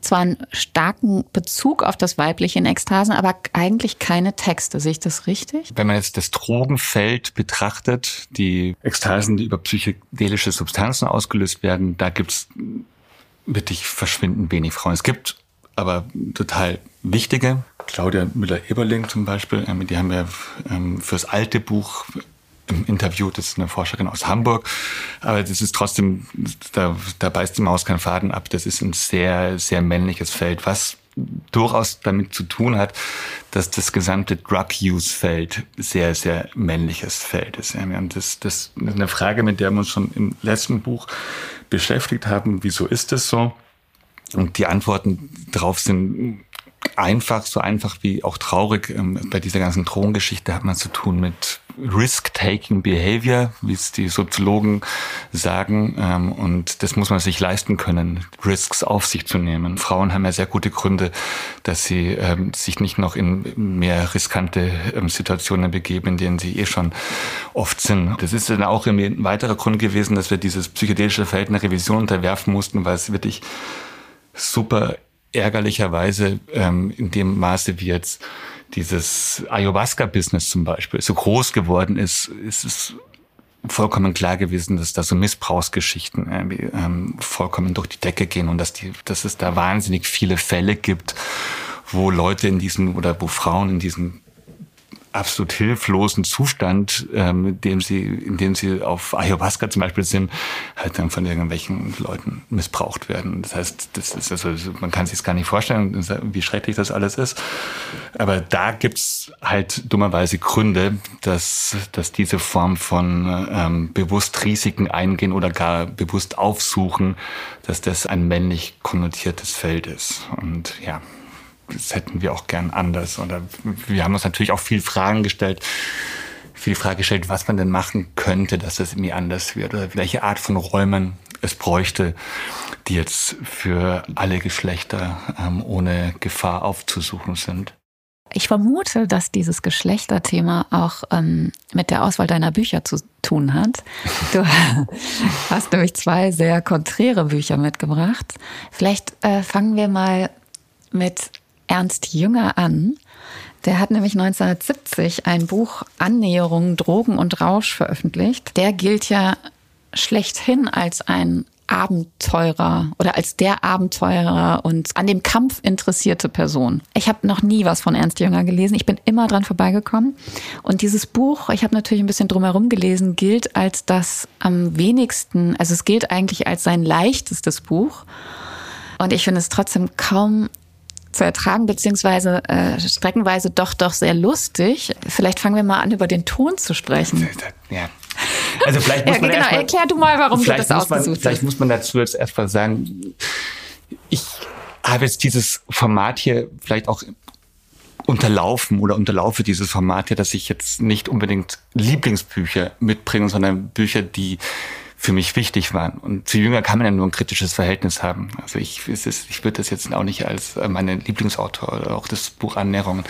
zwar einen starken Bezug auf das Weibliche in Ekstasen, aber eigentlich keine Texte. Sehe ich das richtig? Wenn man jetzt das Drogenfeld betrachtet, die Ekstasen, die über psychedelische Substanzen ausgelöst werden, da gibt es wirklich verschwindend wenig Frauen. Es gibt aber total wichtige. Claudia Müller-Eberling zum Beispiel, ähm, die haben wir ähm, fürs alte Buch im Interview, das ist eine Forscherin aus Hamburg, aber das ist trotzdem, da, da beißt die Maus keinen Faden ab, das ist ein sehr, sehr männliches Feld, was durchaus damit zu tun hat, dass das gesamte Drug-Use-Feld sehr, sehr männliches Feld ist. Das, das ist eine Frage, mit der wir uns schon im letzten Buch beschäftigt haben. Wieso ist das so? Und die Antworten darauf sind einfach, so einfach wie auch traurig. Ähm, bei dieser ganzen Drogengeschichte hat man zu tun mit Risk-Taking Behavior, wie es die Soziologen sagen. Ähm, und das muss man sich leisten können, Risks auf sich zu nehmen. Frauen haben ja sehr gute Gründe, dass sie ähm, sich nicht noch in mehr riskante Situationen begeben, in denen sie eh schon oft sind. Das ist dann auch ein weiterer Grund gewesen, dass wir dieses psychedelische Feld einer Revision unterwerfen mussten, weil es wirklich super ärgerlicherweise ähm, in dem Maße, wie jetzt dieses Ayahuasca-Business zum Beispiel so groß geworden ist, ist es vollkommen klar gewesen, dass da so Missbrauchsgeschichten ähm, vollkommen durch die Decke gehen und dass, die, dass es da wahnsinnig viele Fälle gibt, wo Leute in diesem oder wo Frauen in diesem absolut hilflosen Zustand, ähm, in, dem sie, in dem sie auf Ayahuasca zum Beispiel sind, halt dann von irgendwelchen Leuten missbraucht werden. Das heißt, das ist also, man kann sich gar nicht vorstellen, wie schrecklich das alles ist. Aber da gibt's halt dummerweise Gründe, dass, dass diese Form von ähm, bewusst Risiken eingehen oder gar bewusst aufsuchen, dass das ein männlich konnotiertes Feld ist. Und ja, das hätten wir auch gern anders. Oder wir haben uns natürlich auch viel Fragen gestellt, viel Frage gestellt, was man denn machen könnte, dass das irgendwie anders wird oder welche Art von Räumen es bräuchte, die jetzt für alle Geschlechter ähm, ohne Gefahr aufzusuchen sind. Ich vermute, dass dieses Geschlechterthema auch ähm, mit der Auswahl deiner Bücher zu tun hat. Du hast nämlich zwei sehr konträre Bücher mitgebracht. Vielleicht äh, fangen wir mal mit Ernst Jünger an. Der hat nämlich 1970 ein Buch Annäherung, Drogen und Rausch veröffentlicht. Der gilt ja schlechthin als ein Abenteurer oder als der Abenteurer und an dem Kampf interessierte Person. Ich habe noch nie was von Ernst Jünger gelesen. Ich bin immer dran vorbeigekommen. Und dieses Buch, ich habe natürlich ein bisschen drumherum gelesen, gilt als das am wenigsten, also es gilt eigentlich als sein leichtestes Buch. Und ich finde es trotzdem kaum zu ertragen, beziehungsweise äh, streckenweise doch doch sehr lustig. Vielleicht fangen wir mal an, über den Ton zu sprechen. Ja. Also vielleicht muss ja, man genau, mal, erklär du mal, warum du das ausgesucht hast. Vielleicht muss man dazu jetzt erstmal sagen, ich habe jetzt dieses Format hier vielleicht auch unterlaufen oder unterlaufe dieses Format hier, dass ich jetzt nicht unbedingt Lieblingsbücher mitbringe, sondern Bücher, die für mich wichtig waren. Und zu Jünger kann man ja nur ein kritisches Verhältnis haben. Also ich, es ist, ich würde das jetzt auch nicht als äh, meine Lieblingsautor oder auch das Buch Annäherung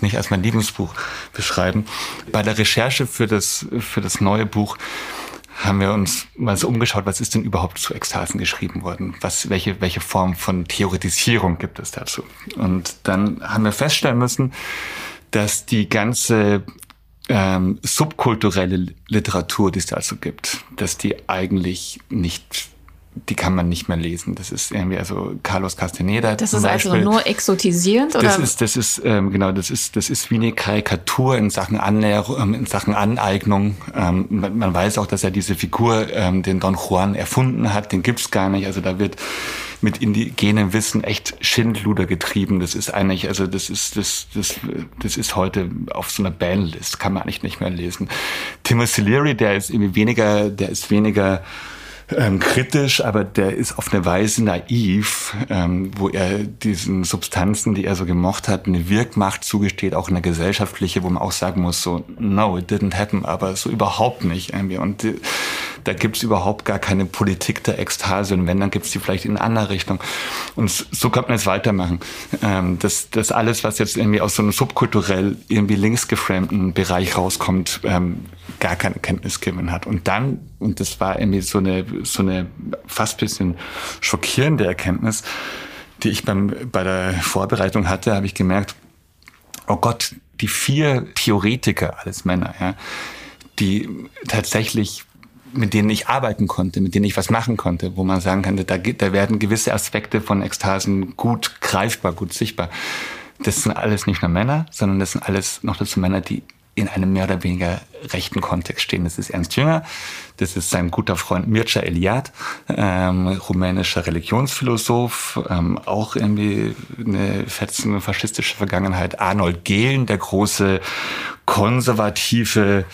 nicht als mein Lieblingsbuch beschreiben. Bei der Recherche für das, für das neue Buch haben wir uns mal so umgeschaut, was ist denn überhaupt zu Ekstasen geschrieben worden? Was, welche, welche Form von Theoretisierung gibt es dazu? Und dann haben wir feststellen müssen, dass die ganze ähm, subkulturelle Literatur, die es da also gibt, dass die eigentlich nicht die kann man nicht mehr lesen. Das ist irgendwie also Carlos Castaneda. Das ist also nur exotisierend oder? Das ist das ist ähm, genau das ist das ist wie eine Karikatur in Sachen Annäherung, ähm, in Sachen Aneignung. Ähm, man, man, weiß auch, dass er diese Figur, ähm, den Don Juan erfunden hat. Den gibt's gar nicht. Also da wird mit indigenem Wissen echt Schindluder getrieben. Das ist eigentlich, also das ist, das, das, das ist heute auf so einer Bandlist, kann man eigentlich nicht mehr lesen. Timothy Leary, der ist irgendwie weniger, der ist weniger ähm, kritisch, aber der ist auf eine Weise naiv, ähm, wo er diesen Substanzen, die er so gemocht hat, eine Wirkmacht zugesteht, auch eine gesellschaftliche, wo man auch sagen muss, so, no, it didn't happen, aber so überhaupt nicht irgendwie. Und da gibt's überhaupt gar keine Politik der Ekstase und wenn, dann gibt's die vielleicht in eine andere Richtung. Und so kann man es weitermachen. Ähm, das, das alles, was jetzt irgendwie aus so einem subkulturell irgendwie linksgefremden Bereich rauskommt, ähm, gar keine Kenntnisgewinn hat. Und dann, und das war irgendwie so eine, so eine fast bisschen schockierende Erkenntnis, die ich beim, bei der Vorbereitung hatte, habe ich gemerkt, oh Gott, die vier Theoretiker, alles Männer, ja, die tatsächlich mit denen ich arbeiten konnte, mit denen ich was machen konnte, wo man sagen kann, da, da werden gewisse Aspekte von Ekstasen gut greifbar, gut sichtbar. Das sind alles nicht nur Männer, sondern das sind alles noch dazu Männer, die in einem mehr oder weniger rechten Kontext stehen. Das ist Ernst Jünger, das ist sein guter Freund Mircea Eliade, ähm, rumänischer Religionsphilosoph, ähm, auch irgendwie eine fetzende faschistische Vergangenheit. Arnold Gehlen, der große konservative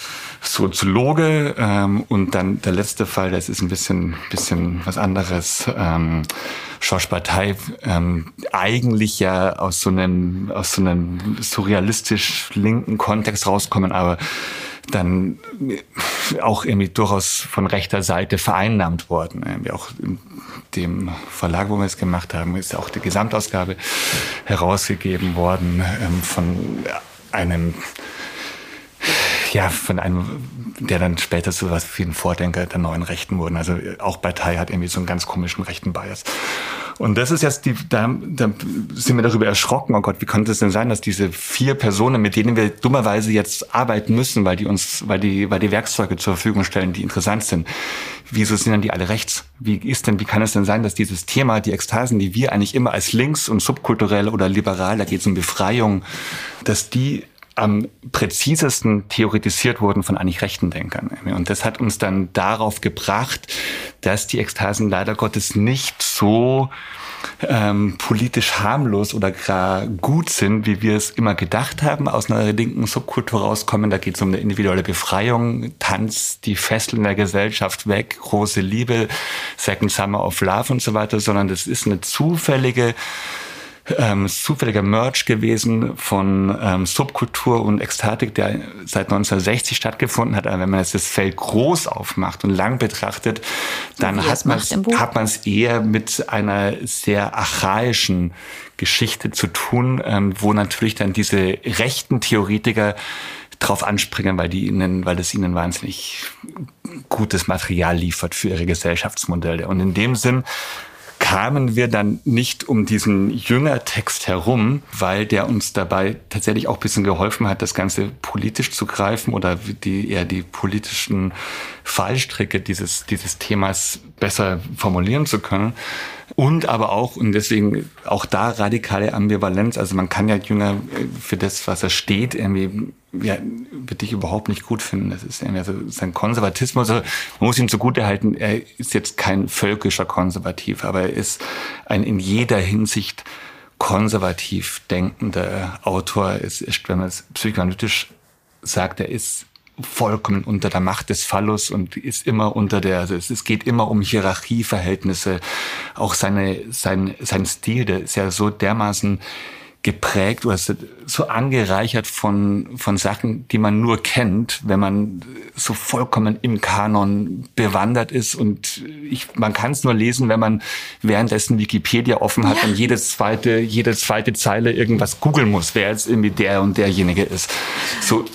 Soziologe ähm, und dann der letzte Fall, das ist ein bisschen, bisschen was anderes. Ähm, Georges Bataille ähm, eigentlich ja aus so einem aus so einem surrealistisch linken Kontext rauskommen, aber dann auch irgendwie durchaus von rechter Seite vereinnahmt worden. Irgendwie auch in dem Verlag, wo wir es gemacht haben, ist auch die Gesamtausgabe herausgegeben worden ähm, von einem ja, von einem, der dann später so was wie ein Vordenker der neuen Rechten wurden. Also auch Partei hat irgendwie so einen ganz komischen rechten Bias. Und das ist jetzt die, da, da sind wir darüber erschrocken, oh Gott, wie konnte es denn sein, dass diese vier Personen, mit denen wir dummerweise jetzt arbeiten müssen, weil die uns, weil die, weil die Werkzeuge zur Verfügung stellen, die interessant sind, wieso sind dann die alle rechts? Wie ist denn, wie kann es denn sein, dass dieses Thema, die Ekstasen, die wir eigentlich immer als links und subkulturell oder liberal, da geht es um Befreiung, dass die am präzisesten theoretisiert wurden von eigentlich rechten Denkern. Und das hat uns dann darauf gebracht, dass die Ekstasen leider Gottes nicht so ähm, politisch harmlos oder gar gut sind, wie wir es immer gedacht haben, aus einer linken Subkultur rauskommen. Da geht es um eine individuelle Befreiung, Tanz, die Fesseln der Gesellschaft weg, große Liebe, Second Summer of Love und so weiter, sondern das ist eine zufällige ähm, zufälliger Merch gewesen von ähm, Subkultur und Ekstatik, der seit 1960 stattgefunden hat. Aber wenn man jetzt das Feld groß aufmacht und lang betrachtet, dann hat man es eher mit einer sehr archaischen Geschichte zu tun, ähm, wo natürlich dann diese rechten Theoretiker drauf anspringen, weil die ihnen, weil es ihnen wahnsinnig gutes Material liefert für ihre Gesellschaftsmodelle. Und in dem Sinn kamen wir dann nicht um diesen Jüngertext herum, weil der uns dabei tatsächlich auch ein bisschen geholfen hat, das Ganze politisch zu greifen oder die, eher die politischen Fallstricke dieses, dieses Themas besser formulieren zu können. Und aber auch, und deswegen auch da radikale Ambivalenz, also man kann ja Jünger äh, für das, was er steht, irgendwie ja, würde ich überhaupt nicht gut finden. Das ist also sein Konservatismus. Also man muss ihm zugute halten, er ist jetzt kein völkischer Konservativ, aber er ist ein in jeder Hinsicht konservativ denkender Autor. Es ist, wenn man es psychoanalytisch sagt, er ist vollkommen unter der Macht des Phallus und ist immer unter der, also es, geht immer um Hierarchieverhältnisse. Auch seine, sein, sein Stil, der ist ja so dermaßen geprägt oder so angereichert von, von Sachen, die man nur kennt, wenn man so vollkommen im Kanon bewandert ist. Und ich, man kann es nur lesen, wenn man währenddessen Wikipedia offen hat ja. und jede zweite, jede zweite Zeile irgendwas googeln muss, wer jetzt irgendwie der und derjenige ist. So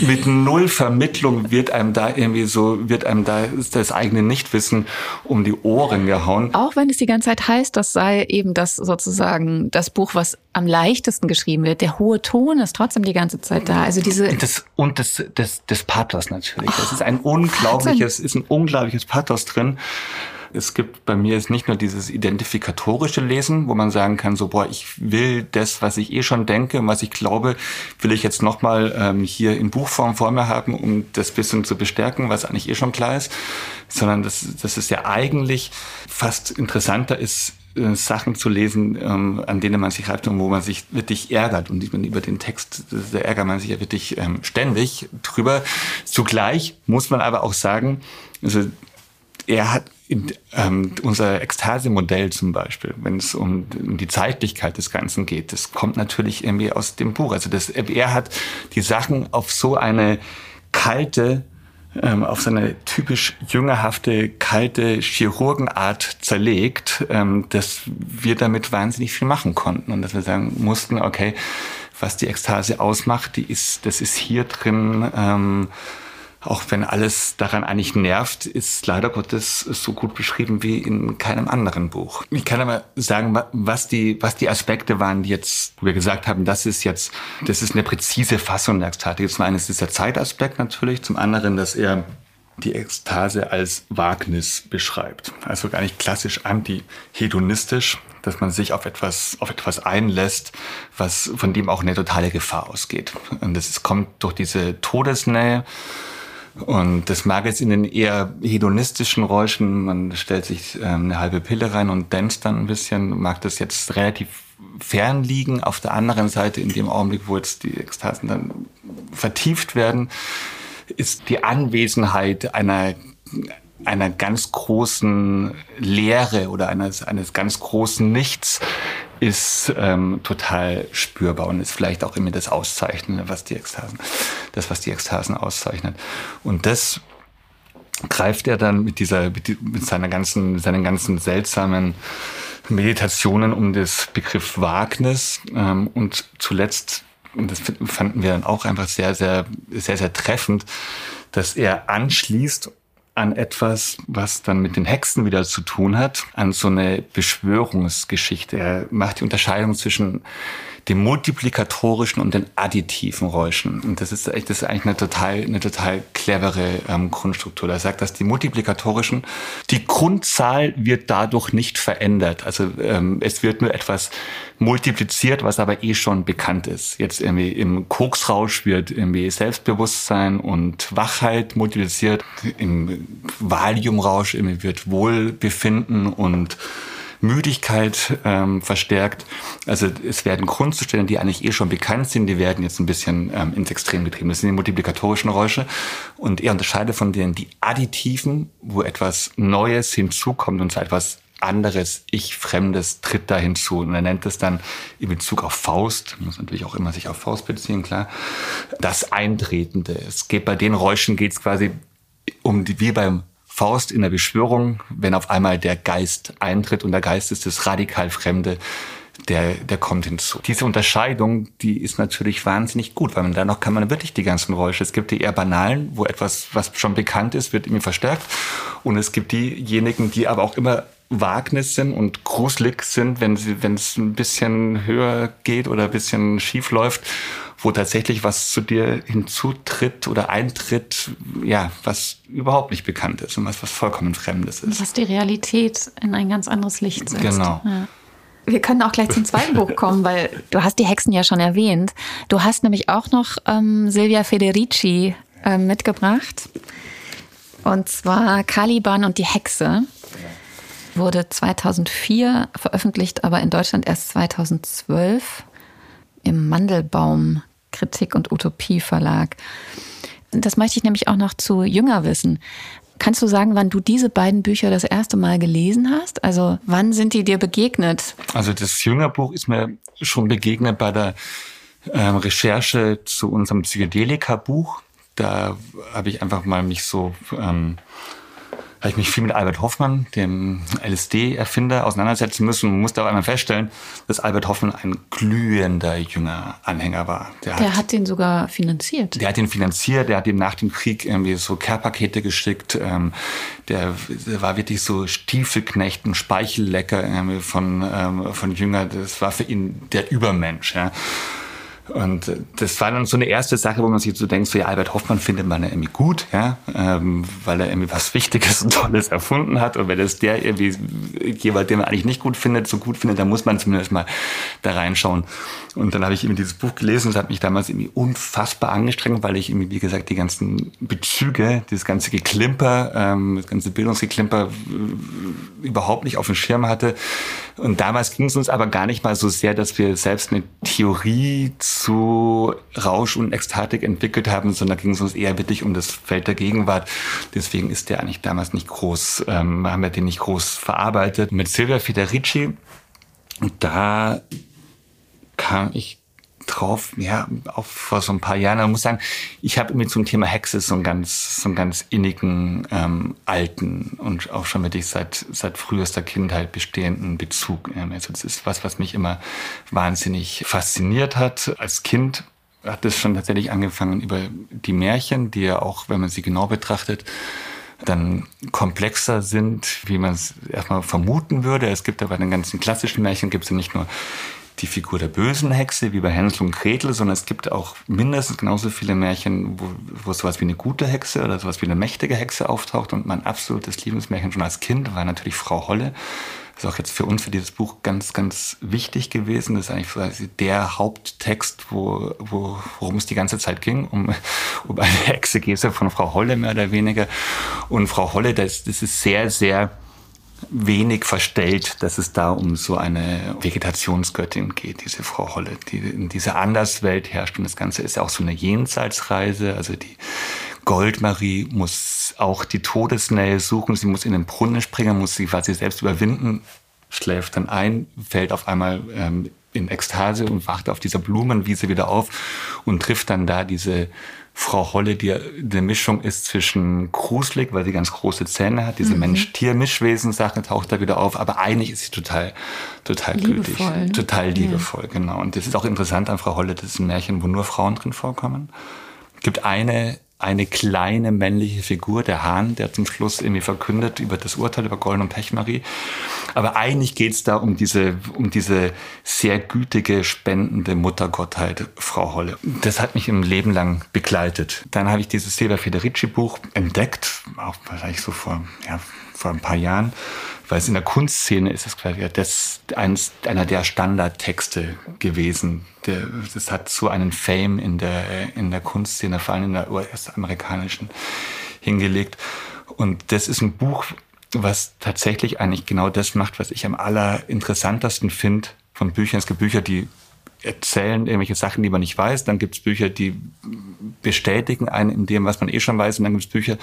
mit null Vermittlung wird einem da irgendwie so, wird einem da das eigene Nichtwissen um die Ohren gehauen. Auch wenn es die ganze Zeit heißt, das sei eben das sozusagen das Buch, was am leichtesten geschrieben wird. Der hohe Ton ist trotzdem die ganze Zeit da. Also diese das, und das, das, das Pathos natürlich. Das ist ein unglaubliches, ist ein unglaubliches Pathos drin es gibt bei mir jetzt nicht nur dieses identifikatorische Lesen, wo man sagen kann, so, boah, ich will das, was ich eh schon denke und was ich glaube, will ich jetzt nochmal ähm, hier in Buchform vor mir haben, um das bisschen zu bestärken, was eigentlich eh schon klar ist, sondern das, das ist ja eigentlich fast interessanter ist, äh, Sachen zu lesen, ähm, an denen man sich reibt und wo man sich wirklich ärgert. Und über den Text, da ärgert man sich ja wirklich ähm, ständig drüber. Zugleich muss man aber auch sagen, also er hat in, ähm, unser Ekstase-Modell zum Beispiel, wenn es um, um, die Zeitlichkeit des Ganzen geht, das kommt natürlich irgendwie aus dem Buch. Also das, er hat die Sachen auf so eine kalte, ähm, auf so eine typisch jüngerhafte, kalte Chirurgenart zerlegt, ähm, dass wir damit wahnsinnig viel machen konnten und dass wir sagen mussten, okay, was die Ekstase ausmacht, die ist, das ist hier drin. Ähm, auch wenn alles daran eigentlich nervt, ist leider Gottes so gut beschrieben wie in keinem anderen Buch. Ich kann aber sagen, was die, was die Aspekte waren, die jetzt, wo wir gesagt haben, das ist jetzt, das ist eine präzise Fassung der Ekstase. Zum einen ist dieser Zeitaspekt natürlich, zum anderen, dass er die Ekstase als Wagnis beschreibt. Also gar nicht klassisch anti-hedonistisch, dass man sich auf etwas, auf etwas einlässt, was, von dem auch eine totale Gefahr ausgeht. Und das kommt durch diese Todesnähe, und das mag jetzt in den eher hedonistischen Räuschen, man stellt sich ähm, eine halbe Pille rein und dänzt dann ein bisschen, mag das jetzt relativ fern liegen. Auf der anderen Seite, in dem Augenblick, wo jetzt die Ekstasen dann vertieft werden, ist die Anwesenheit einer einer ganz großen Leere oder eines, eines ganz großen Nichts ist ähm, total spürbar und ist vielleicht auch immer das Auszeichnende, was die Ekstasen, das, was die Ekstasen auszeichnet. Und das greift er dann mit dieser, mit seiner ganzen, seinen ganzen seltsamen Meditationen um das Begriff Wagnis ähm, und zuletzt, und das fanden wir dann auch einfach sehr, sehr, sehr, sehr treffend, dass er anschließt an etwas, was dann mit den Hexen wieder zu tun hat, an so eine Beschwörungsgeschichte. Er macht die Unterscheidung zwischen dem multiplikatorischen und den additiven Räuschen. Und das ist, das ist eigentlich eine total, eine total clevere ähm, Grundstruktur. Er sagt, dass die multiplikatorischen, die Grundzahl wird dadurch nicht verändert. Also ähm, es wird nur etwas multipliziert, was aber eh schon bekannt ist. Jetzt irgendwie im Koksrausch wird irgendwie Selbstbewusstsein und Wachheit multipliziert. Im Valiumrausch irgendwie wird Wohlbefinden und Müdigkeit ähm, verstärkt. Also es werden Grundzustände, die eigentlich eh schon bekannt sind, die werden jetzt ein bisschen ähm, ins Extrem getrieben. Das sind die multiplikatorischen Räusche. Und er unterscheidet von denen die additiven, wo etwas Neues hinzukommt und zwar etwas anderes, ich Fremdes tritt da hinzu. Und er nennt es dann in Bezug auf Faust, muss natürlich auch immer sich auf Faust beziehen, klar, das Eintretende. Es geht bei den Räuschen geht es quasi um die, wie beim Faust in der Beschwörung, wenn auf einmal der Geist eintritt und der Geist ist das radikal Fremde, der, der kommt hinzu. Diese Unterscheidung, die ist natürlich wahnsinnig gut, weil man da noch kann man wirklich die ganzen Räusche. Es gibt die eher banalen, wo etwas, was schon bekannt ist, wird irgendwie verstärkt. Und es gibt diejenigen, die aber auch immer Wagnis sind und gruselig sind, wenn sie, wenn es ein bisschen höher geht oder ein bisschen schief läuft wo tatsächlich was zu dir hinzutritt oder eintritt, ja, was überhaupt nicht bekannt ist und was, was vollkommen Fremdes ist. Was die Realität in ein ganz anderes Licht setzt. Genau. Ja. Wir können auch gleich zum zweiten Buch kommen, weil du hast die Hexen ja schon erwähnt. Du hast nämlich auch noch ähm, Silvia Federici äh, mitgebracht. Und zwar Caliban und die Hexe. Wurde 2004 veröffentlicht, aber in Deutschland erst 2012 im Mandelbaum Kritik und Utopie Verlag. Das möchte ich nämlich auch noch zu Jünger wissen. Kannst du sagen, wann du diese beiden Bücher das erste Mal gelesen hast? Also wann sind die dir begegnet? Also das Jüngerbuch ist mir schon begegnet bei der ähm, Recherche zu unserem Psychedelika-Buch. Da habe ich einfach mal mich so ähm, habe ich mich viel mit Albert Hoffmann, dem LSD-Erfinder, auseinandersetzen müssen und musste auch einmal feststellen, dass Albert Hoffmann ein glühender junger Anhänger war. Der, der hat, hat, den sogar finanziert. Der hat den finanziert, der hat ihm nach dem Krieg irgendwie so Care-Pakete geschickt. Ähm, der, der, war wirklich so Stiefelknecht und Speichellecker irgendwie von, ähm, von Jünger. Das war für ihn der Übermensch. Ja. Und das war dann so eine erste Sache, wo man sich so denkt, so ja, Albert Hoffmann findet man ja irgendwie gut, ja, ähm, weil er irgendwie was Wichtiges und Tolles erfunden hat. Und wenn es der irgendwie jemand, den man eigentlich nicht gut findet, so gut findet, dann muss man zumindest mal da reinschauen. Und dann habe ich eben dieses Buch gelesen. Es hat mich damals irgendwie unfassbar angestrengt, weil ich irgendwie, wie gesagt, die ganzen Bezüge, dieses ganze Geklimper, ähm, das ganze Bildungsgeklimper äh, überhaupt nicht auf dem Schirm hatte. Und damals ging es uns aber gar nicht mal so sehr, dass wir selbst eine Theorie Rausch und Ekstatik entwickelt haben, sondern ging es uns eher wirklich um das Feld der Gegenwart. Deswegen ist der eigentlich damals nicht groß, ähm, haben wir den nicht groß verarbeitet. Mit Silvia Federici, da kam ich drauf, ja, auch vor so ein paar Jahren. Ich muss sagen, ich habe mir zum Thema Hexe so einen ganz, so einen ganz innigen, ähm, alten und auch schon wirklich seit, seit frühester Kindheit bestehenden Bezug. Also das ist was, was mich immer wahnsinnig fasziniert hat. Als Kind hat es schon tatsächlich angefangen über die Märchen, die ja auch, wenn man sie genau betrachtet, dann komplexer sind, wie man es erstmal vermuten würde. Es gibt aber bei den ganzen klassischen Märchen gibt es ja nicht nur die Figur der bösen Hexe, wie bei Hänsel und Gretel, sondern es gibt auch mindestens genauso viele Märchen, wo, wo sowas wie eine gute Hexe oder sowas wie eine mächtige Hexe auftaucht. Und mein absolutes Lieblingsmärchen schon als Kind war natürlich Frau Holle. Das ist auch jetzt für uns, für dieses Buch ganz, ganz wichtig gewesen. Das ist eigentlich der Haupttext, wo, wo, worum es die ganze Zeit ging, um, um eine Exegese von Frau Holle mehr oder weniger. Und Frau Holle, das, das ist sehr, sehr wenig verstellt, dass es da um so eine Vegetationsgöttin geht, diese Frau Holle, die in dieser Anderswelt herrscht. Und das Ganze ist auch so eine Jenseitsreise. Also die Goldmarie muss auch die Todesnähe suchen. Sie muss in den Brunnen springen, muss sie quasi selbst überwinden, schläft dann ein, fällt auf einmal ähm, in Ekstase und wacht auf dieser Blumenwiese wieder auf und trifft dann da diese Frau Holle, die eine Mischung ist zwischen gruselig, weil sie ganz große Zähne hat, diese mhm. Mensch-Tier-Mischwesen-Sache taucht da wieder auf, aber eigentlich ist sie total, total liebevoll, gültig, ne? total liebevoll, ja. genau. Und das ist auch interessant an Frau Holle, das ist ein Märchen, wo nur Frauen drin vorkommen. Es gibt eine eine kleine männliche Figur, der Hahn, der zum Schluss irgendwie verkündet über das Urteil über Golden und Pechmarie. Aber eigentlich geht es da um diese, um diese sehr gütige, spendende Muttergottheit, Frau Holle. Das hat mich im Leben lang begleitet. Dann habe ich dieses Silva Federici Buch entdeckt, auch wahrscheinlich so vor, ja, vor ein paar Jahren weil es in der Kunstszene ist es quasi das eins, einer der Standardtexte gewesen. Der, das hat so einen Fame in der, in der Kunstszene, vor allem in der US-amerikanischen, hingelegt. Und das ist ein Buch, was tatsächlich eigentlich genau das macht, was ich am allerinteressantesten finde von Büchern. Es gibt Bücher, die erzählen irgendwelche Sachen, die man nicht weiß. Dann gibt es Bücher, die bestätigen einen in dem, was man eh schon weiß. Und dann gibt es Bücher,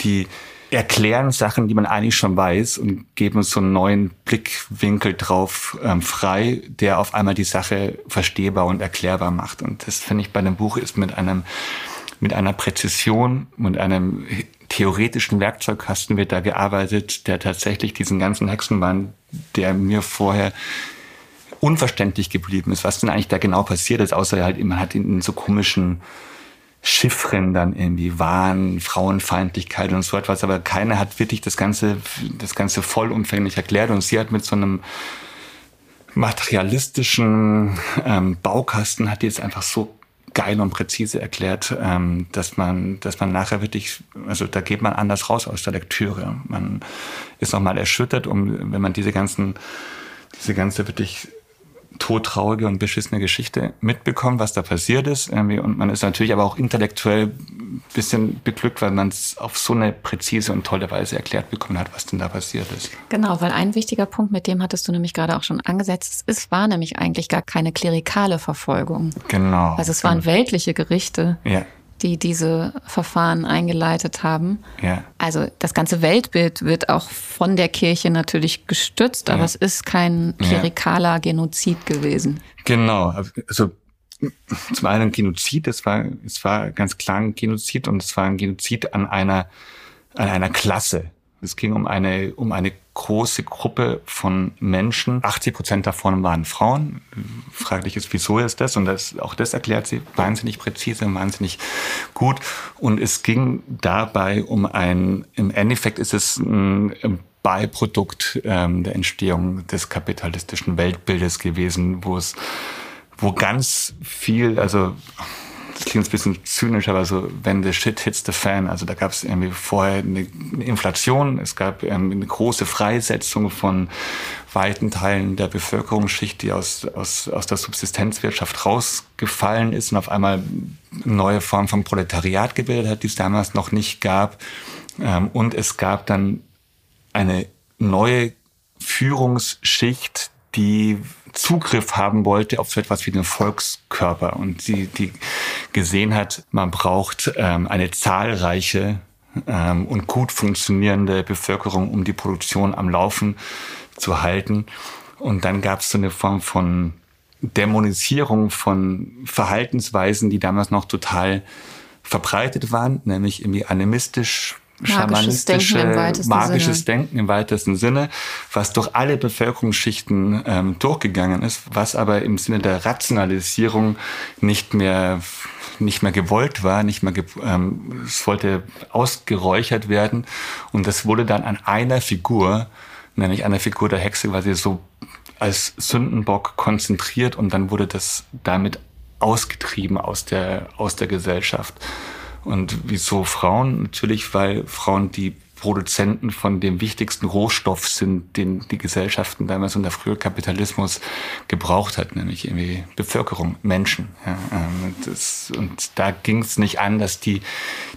die erklären Sachen, die man eigentlich schon weiß und geben so einen neuen Blickwinkel drauf ähm, frei, der auf einmal die Sache verstehbar und erklärbar macht. Und das finde ich bei dem Buch ist mit einem mit einer Präzision, mit einem theoretischen Werkzeugkasten wird da gearbeitet, der tatsächlich diesen ganzen Hexenwahn, der mir vorher unverständlich geblieben ist, was denn eigentlich da genau passiert ist, außer halt, man hat ihn in so komischen Chiffren dann irgendwie Wahn, Frauenfeindlichkeit und so etwas, aber keiner hat wirklich das Ganze, das Ganze vollumfänglich erklärt und sie hat mit so einem materialistischen ähm, Baukasten hat die jetzt einfach so geil und präzise erklärt, ähm, dass man, dass man nachher wirklich, also da geht man anders raus aus der Lektüre. Man ist nochmal erschüttert, um, wenn man diese ganzen, diese ganze wirklich todtraurige und beschissene Geschichte mitbekommen, was da passiert ist. Und man ist natürlich aber auch intellektuell ein bisschen beglückt, weil man es auf so eine präzise und tolle Weise erklärt bekommen hat, was denn da passiert ist. Genau, weil ein wichtiger Punkt, mit dem hattest du nämlich gerade auch schon angesetzt, es war nämlich eigentlich gar keine klerikale Verfolgung. Genau. Also es waren weltliche Gerichte. Ja die diese Verfahren eingeleitet haben. Ja. Also das ganze Weltbild wird auch von der Kirche natürlich gestützt, aber ja. es ist kein klerikaler Genozid gewesen. Genau. Also zum einen ein Genozid, es war, es war ganz klar ein Genozid und es war ein Genozid an einer, an einer Klasse. Es ging um eine, um eine große Gruppe von Menschen. 80 Prozent davon waren Frauen. Fraglich ist, wieso ist das? Und das, auch das erklärt sie wahnsinnig präzise, wahnsinnig gut. Und es ging dabei um ein, im Endeffekt ist es ein Beiprodukt ähm, der Entstehung des kapitalistischen Weltbildes gewesen, wo es, wo ganz viel, also das klingt ein bisschen zynisch, aber so, wenn the shit hits the fan, also da gab es irgendwie vorher eine Inflation, es gab ähm, eine große Freisetzung von weiten Teilen der Bevölkerungsschicht, die aus, aus, aus der Subsistenzwirtschaft rausgefallen ist und auf einmal eine neue Form von Proletariat gebildet hat, die es damals noch nicht gab. Ähm, und es gab dann eine neue Führungsschicht, die Zugriff haben wollte auf so etwas wie den Volkskörper und die, die gesehen hat, man braucht ähm, eine zahlreiche ähm, und gut funktionierende Bevölkerung, um die Produktion am Laufen zu halten. Und dann gab es so eine Form von Dämonisierung von Verhaltensweisen, die damals noch total verbreitet waren, nämlich irgendwie animistisch, magisches Denken im weitesten magisches Sinne. Denken im weitesten Sinne, was durch alle Bevölkerungsschichten ähm, durchgegangen ist, was aber im Sinne der Rationalisierung nicht mehr nicht mehr gewollt war, nicht mehr ähm, es wollte ausgeräuchert werden und das wurde dann an einer Figur, nämlich einer Figur der Hexe, quasi so als Sündenbock konzentriert und dann wurde das damit ausgetrieben aus der aus der Gesellschaft. Und wieso Frauen? Natürlich, weil Frauen die Produzenten von dem wichtigsten Rohstoff sind, den die Gesellschaften damals unter früher Kapitalismus gebraucht hat, nämlich irgendwie Bevölkerung, Menschen. Ja, ähm, das, und da ging es nicht an, dass die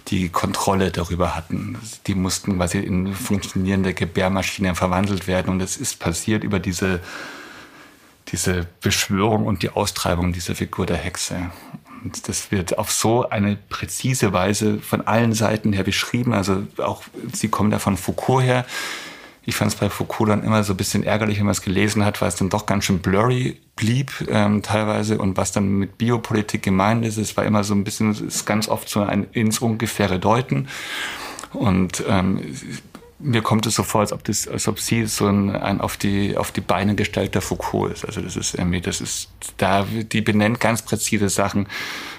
die Kontrolle darüber hatten. Die mussten quasi in funktionierende Gebärmaschinen verwandelt werden und es ist passiert über diese diese Beschwörung und die Austreibung dieser Figur der Hexe. Und das wird auf so eine präzise Weise von allen Seiten her beschrieben. Also auch, sie kommen da von Foucault her. Ich fand es bei Foucault dann immer so ein bisschen ärgerlich, wenn man es gelesen hat, weil es dann doch ganz schön blurry blieb ähm, teilweise und was dann mit Biopolitik gemeint ist, es war immer so ein bisschen, es ist ganz oft so ein ins Ungefähre Deuten und ähm, mir kommt es so vor, als ob, das, als ob sie so ein, ein auf, die, auf die Beine gestellter Foucault ist. Also das ist irgendwie, das ist, da, die benennt ganz präzise Sachen,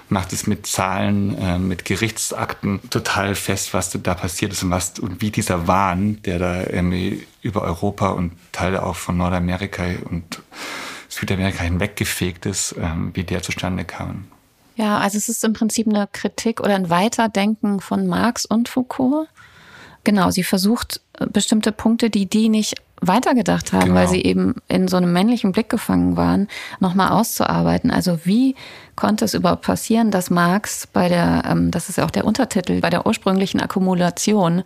macht es mit Zahlen, äh, mit Gerichtsakten total fest, was da passiert ist und was, und wie dieser Wahn, der da irgendwie über Europa und Teile auch von Nordamerika und Südamerika hinweggefegt ist, ähm, wie der zustande kam. Ja, also es ist im Prinzip eine Kritik oder ein Weiterdenken von Marx und Foucault. Genau, sie versucht äh, bestimmte Punkte, die die nicht weitergedacht haben, Genau. weil sie eben in so einem männlichen Blick gefangen waren, nochmal auszuarbeiten. Also wie konnte es überhaupt passieren, dass Marx bei der, ähm, das ist ja auch der Untertitel, bei der ursprünglichen Akkumulation,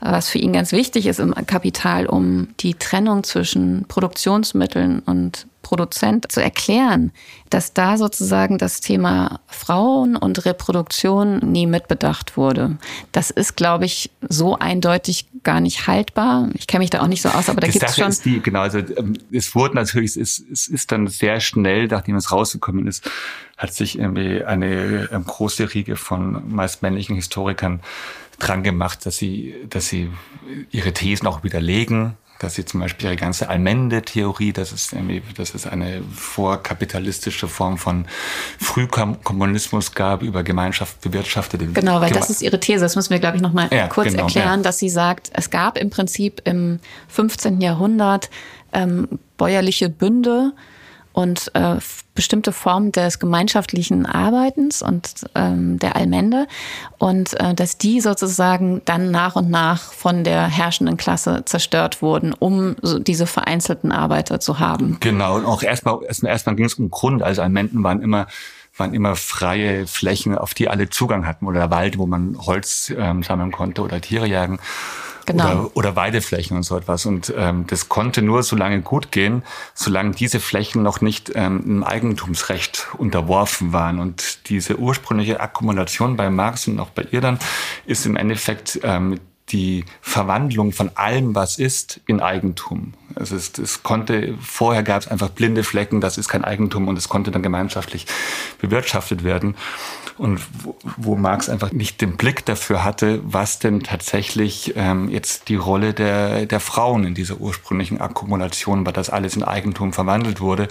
was für ihn ganz wichtig ist im Kapital, um die Trennung zwischen Produktionsmitteln und Produzent zu erklären, dass da sozusagen das Thema Frauen und Reproduktion nie mitbedacht wurde. Das ist, glaube ich, so eindeutig gar nicht haltbar. Ich kenne mich da auch nicht so aus, aber da gibt es schon. ist die, genau, also ähm, es wurde natürlich, es ist, es ist dann sehr schnell, nachdem es rausgekommen ist, hat sich irgendwie eine ähm, große Riege von meist männlichen Historikern dran gemacht, dass sie, dass sie ihre Thesen auch widerlegen, dass sie zum Beispiel ihre ganze Allmende-Theorie, dass es irgendwie, dass es eine vorkapitalistische Form von Frühkommunismus gab über Gemeinschaft bewirtschaftete. Genau, weil Geme- das ist ihre These. Das müssen wir, glaube ich, noch mal Ja, kurz genau, erklären, ja. dass sie sagt, es gab im Prinzip im 15. Jahrhundert ähm, bäuerliche Bünde und äh, bestimmte Formen des gemeinschaftlichen Arbeitens und ähm, der Allmende und äh, dass die sozusagen dann nach und nach von der herrschenden Klasse zerstört wurden, um so diese vereinzelten Arbeiter zu haben. Genau, und auch erstmal, erstmal, erstmal ging es um Grund. Also Almenden waren immer, waren immer freie Flächen, auf die alle Zugang hatten oder Wald, wo man Holz ähm, sammeln konnte oder Tiere jagen. Genau. Oder, oder Weideflächen und so etwas. Und ähm, das konnte nur so lange gut gehen, solange diese Flächen noch nicht ähm, im Eigentumsrecht unterworfen waren. Und diese ursprüngliche Akkumulation bei Marx und auch bei ihr dann ist im Endeffekt ähm, die Verwandlung von allem, was ist, in Eigentum. Also es, es konnte, vorher gab es einfach blinde Flecken, das ist kein Eigentum und es konnte dann gemeinschaftlich bewirtschaftet werden. Und wo, wo Marx einfach nicht den Blick dafür hatte, was denn tatsächlich ähm, jetzt die Rolle der, der Frauen in dieser ursprünglichen Akkumulation war, dass alles in Eigentum verwandelt wurde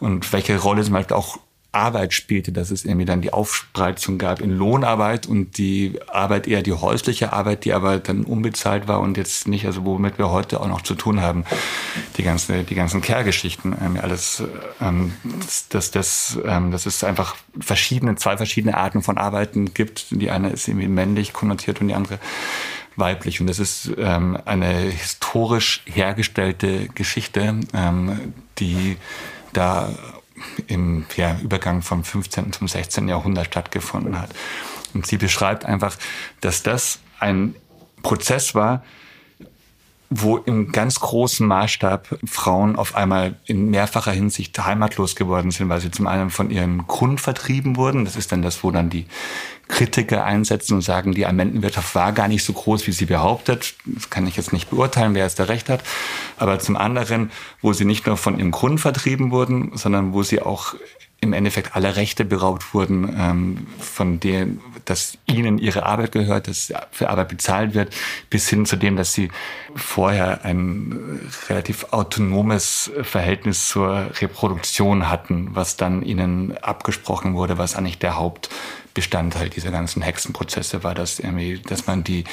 und welche Rolle zum Beispiel auch Arbeit spielte, dass es irgendwie dann die Aufspreizung gab in Lohnarbeit und die Arbeit eher die häusliche Arbeit, die aber dann unbezahlt war und jetzt nicht, also womit wir heute auch noch zu tun haben, die ganzen, die ganzen Care-Geschichten, ähm, alles, ähm, dass das, das, ähm, dass es einfach verschiedene, zwei verschiedene Arten von Arbeiten gibt. Die eine ist irgendwie männlich konnotiert und die andere weiblich. Und das ist ähm, eine historisch hergestellte Geschichte, ähm, die da im ja, Übergang vom 15. zum 16. Jahrhundert stattgefunden hat. Und sie beschreibt einfach, dass das ein Prozess war, wo im ganz großen Maßstab Frauen auf einmal in mehrfacher Hinsicht heimatlos geworden sind, weil sie zum einen von ihrem Grund vertrieben wurden. Das ist dann das, wo dann die Kritiker einsetzen und sagen, die Amendenwirtschaft war gar nicht so groß, wie sie behauptet. Das kann ich jetzt nicht beurteilen, wer es da recht hat. Aber zum anderen, wo sie nicht nur von ihrem Grund vertrieben wurden, sondern wo sie auch im Endeffekt alle Rechte beraubt wurden, ähm, von denen, dass ihnen ihre Arbeit gehört, dass für Arbeit bezahlt wird, bis hin zu dem, dass sie vorher ein relativ autonomes Verhältnis zur Reproduktion hatten, was dann ihnen abgesprochen wurde, was eigentlich der Hauptbestandteil dieser ganzen Hexenprozesse war, dass, irgendwie, dass man die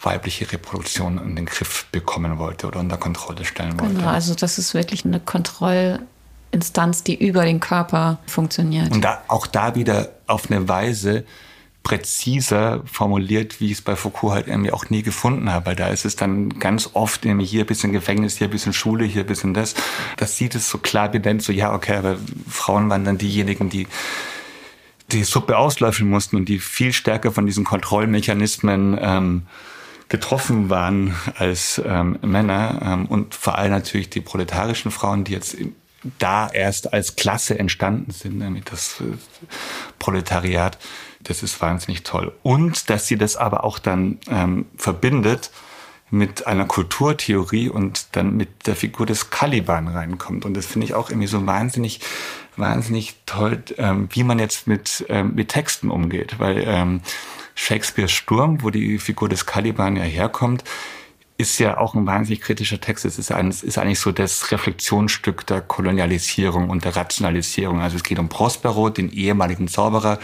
weibliche Reproduktion in den Griff bekommen wollte oder unter Kontrolle stellen wollte. Genau, also das ist wirklich eine Kontroll- Instanz, die über den Körper funktioniert. Und da, auch da wieder auf eine Weise präziser formuliert, wie ich es bei Foucault halt irgendwie auch nie gefunden habe. Weil da ist es dann ganz oft irgendwie hier ein bisschen Gefängnis, hier ein bisschen Schule, hier ein bisschen das. Das sieht es so klar benennt, so ja, okay, aber Frauen waren dann diejenigen, die die Suppe auslöffeln mussten und die viel stärker von diesen Kontrollmechanismen ähm, getroffen waren als ähm, Männer ähm, und vor allem natürlich die proletarischen Frauen, die jetzt da erst als Klasse entstanden sind, nämlich das äh, Proletariat. Das ist wahnsinnig toll. Und dass sie das aber auch dann ähm, verbindet mit einer Kulturtheorie und dann mit der Figur des Caliban reinkommt. Und das finde ich auch irgendwie so wahnsinnig, wahnsinnig toll, ähm, wie man jetzt mit, ähm, mit Texten umgeht. Weil ähm, Shakespeares Sturm, wo die Figur des Caliban ja herkommt, ist ja auch ein wahnsinnig kritischer Text. Es ist, ein, es ist eigentlich so das Reflexionsstück der Kolonialisierung und der Rationalisierung. Also es geht um Prospero, den ehemaligen Zauberer,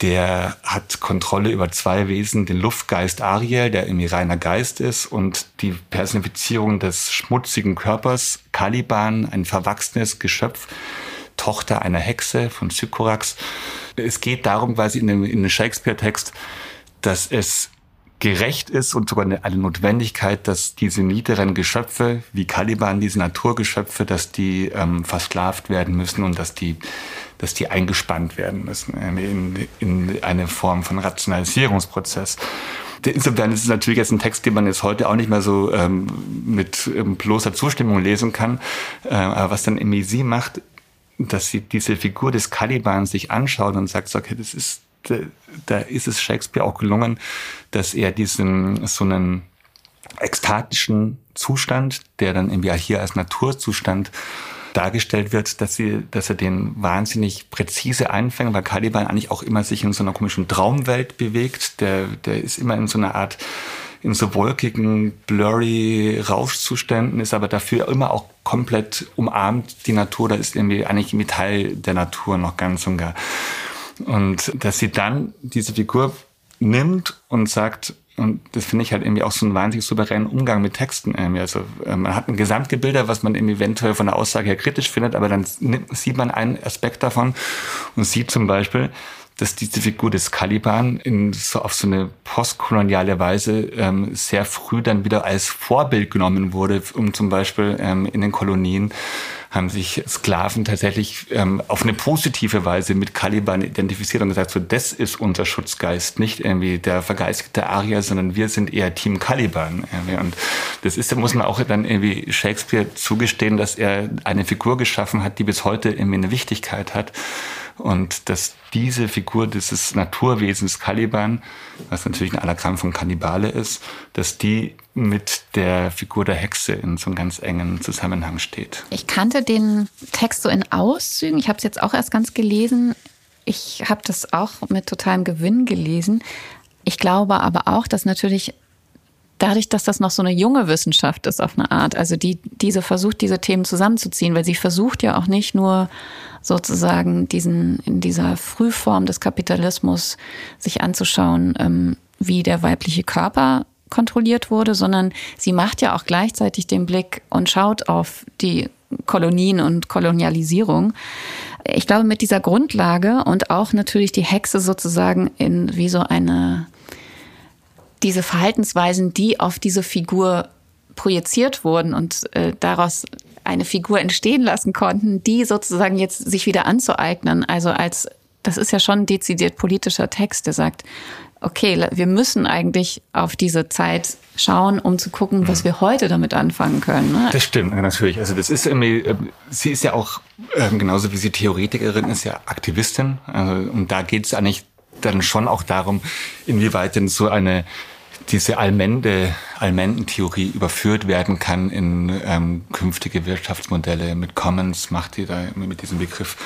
der hat Kontrolle über zwei Wesen, den Luftgeist Ariel, der irgendwie reiner Geist ist, und die Personifizierung des schmutzigen Körpers, Caliban, ein verwachsenes Geschöpf, Tochter einer Hexe von Sycorax. Es geht darum, quasi in dem, in dem Shakespeare-Text, dass es gerecht ist und sogar eine, eine Notwendigkeit, dass diese niederen Geschöpfe wie Caliban, diese Naturgeschöpfe, dass die ähm, versklavt werden müssen und dass die, dass die eingespannt werden müssen in, in eine Form von Rationalisierungsprozess. Insofern ist es natürlich jetzt ein Text, den man jetzt heute auch nicht mehr so ähm, mit ähm, bloßer Zustimmung lesen kann. Äh, aber was dann Emisi macht, dass sie diese Figur des Caliban sich anschaut und sagt, okay, das ist da ist es Shakespeare auch gelungen, dass er diesen so einen ekstatischen Zustand, der dann irgendwie hier als Naturzustand dargestellt wird, dass sie, dass er den wahnsinnig präzise einfängt, weil Caliban eigentlich auch immer sich in so einer komischen Traumwelt bewegt. Der, der ist immer in so einer Art, in so wolkigen, blurry Rauschzuständen, ist aber dafür immer auch komplett umarmt die Natur. Da ist irgendwie eigentlich ein Teil der Natur noch ganz und gar. Und dass sie dann diese Figur nimmt und sagt, und das finde ich halt irgendwie auch so einen wahnsinnig souveränen Umgang mit Texten. Irgendwie. Also äh, man hat ein Gesamtgebilde, was man eben eventuell von der Aussage her kritisch findet, aber dann sieht man einen Aspekt davon und sieht zum Beispiel, dass diese Figur des Caliban in so auf so eine postkoloniale Weise ähm, sehr früh dann wieder als Vorbild genommen wurde, um zum Beispiel ähm, in den Kolonien haben sich Sklaven tatsächlich ähm, auf eine positive Weise mit Caliban identifiziert und gesagt, so das ist unser Schutzgeist, nicht irgendwie der vergeistigte Arier, sondern wir sind eher Team Caliban. Irgendwie. Und das ist, da muss man auch dann irgendwie Shakespeare zugestehen, dass er eine Figur geschaffen hat, die bis heute irgendwie eine Wichtigkeit hat. Und dass diese Figur dieses Naturwesens Caliban, was natürlich ein Anagramm von Kannibale ist, dass die mit der Figur der Hexe in so einem ganz engen Zusammenhang steht. Ich kannte den Text so in Auszügen. Ich habe es jetzt auch erst ganz gelesen. ich habe das auch mit totalem Gewinn gelesen. Ich glaube aber auch, dass natürlich dadurch, dass das noch so eine junge Wissenschaft ist auf eine Art, also die diese versucht, diese Themen zusammenzuziehen, weil sie versucht ja auch nicht nur sozusagen diesen in dieser Frühform des Kapitalismus sich anzuschauen, ähm, wie der weibliche Körper kontrolliert wurde, sondern sie macht ja auch gleichzeitig den Blick und schaut auf die Kolonien und Kolonialisierung. Ich glaube, mit dieser Grundlage und auch natürlich die Hexe sozusagen in wie so eine diese Verhaltensweisen, die auf diese Figur projiziert wurden und äh, daraus eine Figur entstehen lassen konnten, die sozusagen jetzt sich wieder anzueignen. Also als, das ist ja schon ein dezidiert politischer Text, der sagt, okay, wir müssen eigentlich auf diese Zeit schauen, um zu gucken, was wir heute damit anfangen können. Ne? Das stimmt, natürlich. Also das ist irgendwie, äh, sie ist ja auch, ähm, genauso wie sie Theoretikerin ist, ja Aktivistin. Also, und da geht es eigentlich dann schon auch darum, inwieweit denn so eine diese Allmende, Allmendentheorie überführt werden kann in ähm, künftige Wirtschaftsmodelle. Mit Commons macht ihr da mit diesem Begriff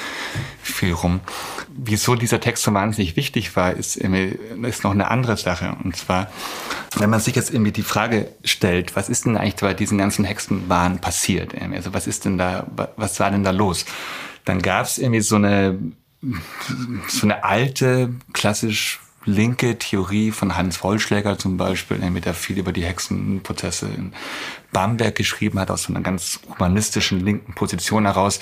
viel rum. Wieso dieser Text so wahnsinnig wichtig war, ist, ist noch eine andere Sache. Und zwar, wenn man sich jetzt irgendwie die Frage stellt, was ist denn eigentlich bei diesen ganzen Hexenwahn passiert? Also was ist denn da, was war denn da los? Dann gab es irgendwie so eine, so eine alte, klassisch linke Theorie von Hans Vollschläger zum Beispiel, mit der viel über die Hexenprozesse in Bamberg geschrieben hat, aus so einer ganz humanistischen linken Position heraus,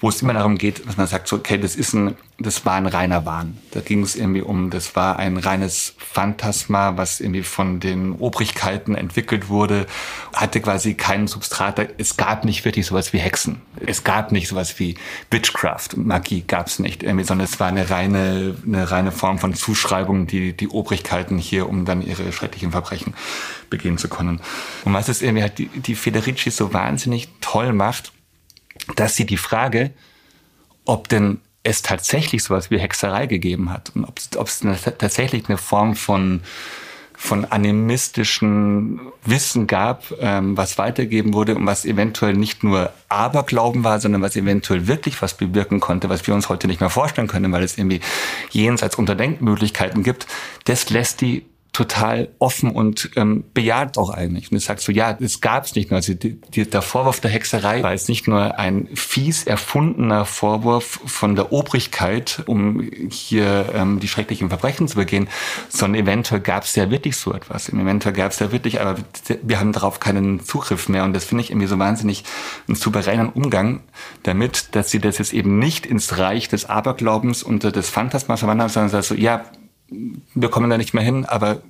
wo es immer darum geht, dass man sagt, so, okay, das ist ein, das war ein reiner Wahn. Da ging es irgendwie um, das war ein reines Phantasma, was irgendwie von den Obrigkeiten entwickelt wurde, hatte quasi keinen Substrat. Es gab nicht wirklich sowas wie Hexen. Es gab nicht sowas wie Witchcraft. Magie gab es nicht, irgendwie, sondern es war eine reine, eine reine Form von Zuschreibung, die die Obrigkeiten hier, um dann ihre schrecklichen Verbrechen begehen zu können. Und was es irgendwie halt die, die Federici so wahnsinnig toll macht, dass sie die Frage, ob denn es tatsächlich sowas wie Hexerei gegeben hat und ob es tatsächlich eine Form von von animistischen Wissen gab, ähm, was weitergeben wurde und was eventuell nicht nur Aberglauben war, sondern was eventuell wirklich was bewirken konnte, was wir uns heute nicht mehr vorstellen können, weil es irgendwie jenseits unter Denkmöglichkeiten gibt, das lässt die total offen und ähm, bejaht auch eigentlich. Und es sagt so, ja, es gab es nicht nur. Also die, die, der Vorwurf der Hexerei war jetzt nicht nur ein fies erfundener Vorwurf von der Obrigkeit, um hier ähm, die schrecklichen Verbrechen zu begehen, sondern eventuell gab es ja wirklich so etwas. Eventuell gab es ja wirklich, aber wir haben darauf keinen Zugriff mehr. Und das finde ich irgendwie so wahnsinnig einen souveränen Umgang damit, dass sie das jetzt eben nicht ins Reich des Aberglaubens und des Phantasmas verwandeln, sondern sagt so, ja, wir kommen da nicht mehr hin, aber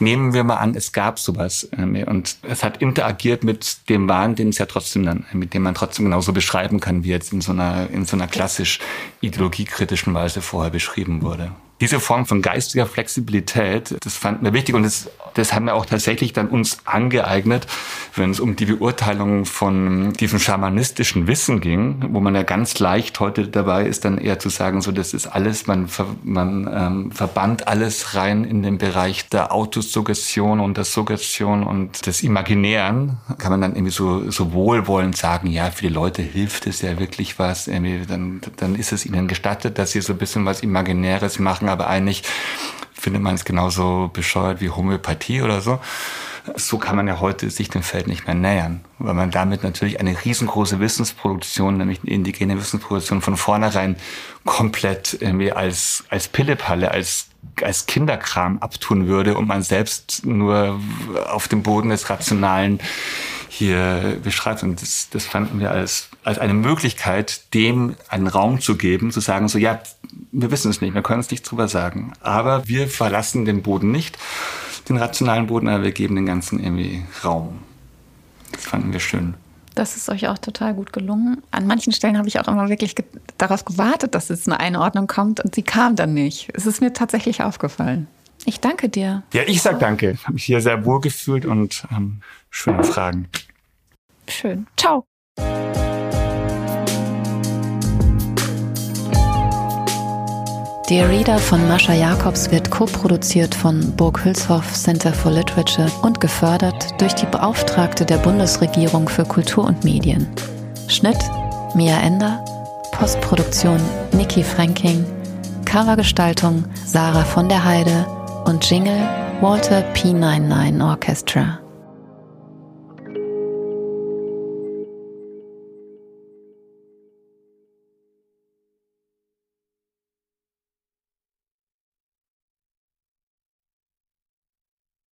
nehmen wir mal an, es gab sowas ähm, und es hat interagiert mit dem Wahn, den es ja trotzdem dann, mit dem man trotzdem genauso beschreiben kann, wie jetzt in so einer, in so einer klassisch ideologiekritischen Weise vorher beschrieben wurde diese Form von geistiger Flexibilität, das fanden wir wichtig und das, das haben wir auch tatsächlich dann uns angeeignet, wenn es um die Beurteilung von diesem schamanistischen Wissen ging, wo man ja ganz leicht heute dabei ist, dann eher zu sagen, so das ist alles, man, man ähm, verbannt alles rein in den Bereich der Autosuggestion und der Suggestion und des Imaginären, kann man dann irgendwie so, so wohlwollend sagen, ja, für die Leute hilft es ja wirklich was, irgendwie, dann, dann ist es ihnen gestattet, dass sie so ein bisschen was Imaginäres machen machen, aber eigentlich findet man es genauso bescheuert wie Homöopathie oder so. So kann man ja heute sich dem Feld nicht mehr nähern, weil man damit natürlich eine riesengroße Wissensproduktion, nämlich eine indigene Wissensproduktion von vornherein komplett irgendwie als, als Pillepalle, als als Kinderkram abtun würde und man selbst nur auf dem Boden des Rationalen hier beschreibt. Und das, das fanden wir als, als eine Möglichkeit, dem einen Raum zu geben, zu sagen, so ja, wir wissen es nicht, wir können es nicht drüber sagen. Aber wir verlassen den Boden nicht, den rationalen Boden, aber wir geben den Ganzen irgendwie Raum. Das fanden wir schön. Das ist euch auch total gut gelungen. An manchen Stellen habe ich auch immer wirklich ge darauf gewartet, dass jetzt eine Einordnung kommt und sie kam dann nicht. Es ist mir tatsächlich aufgefallen. Ich danke dir. Ja, ich sag danke. Ich habe mich hier sehr wohl gefühlt und ähm, schöne Fragen. Schön. Ciao. Dear Reader von Mascha Jacobs wird co-produziert von Burg Hülshoff Center for Literature und gefördert durch die Beauftragte der Bundesregierung für Kultur und Medien. Schnitt Mia Ender, Postproduktion Niki Franking, Covergestaltung Sarah von der Heide und Jingle Walter P99 Orchestra.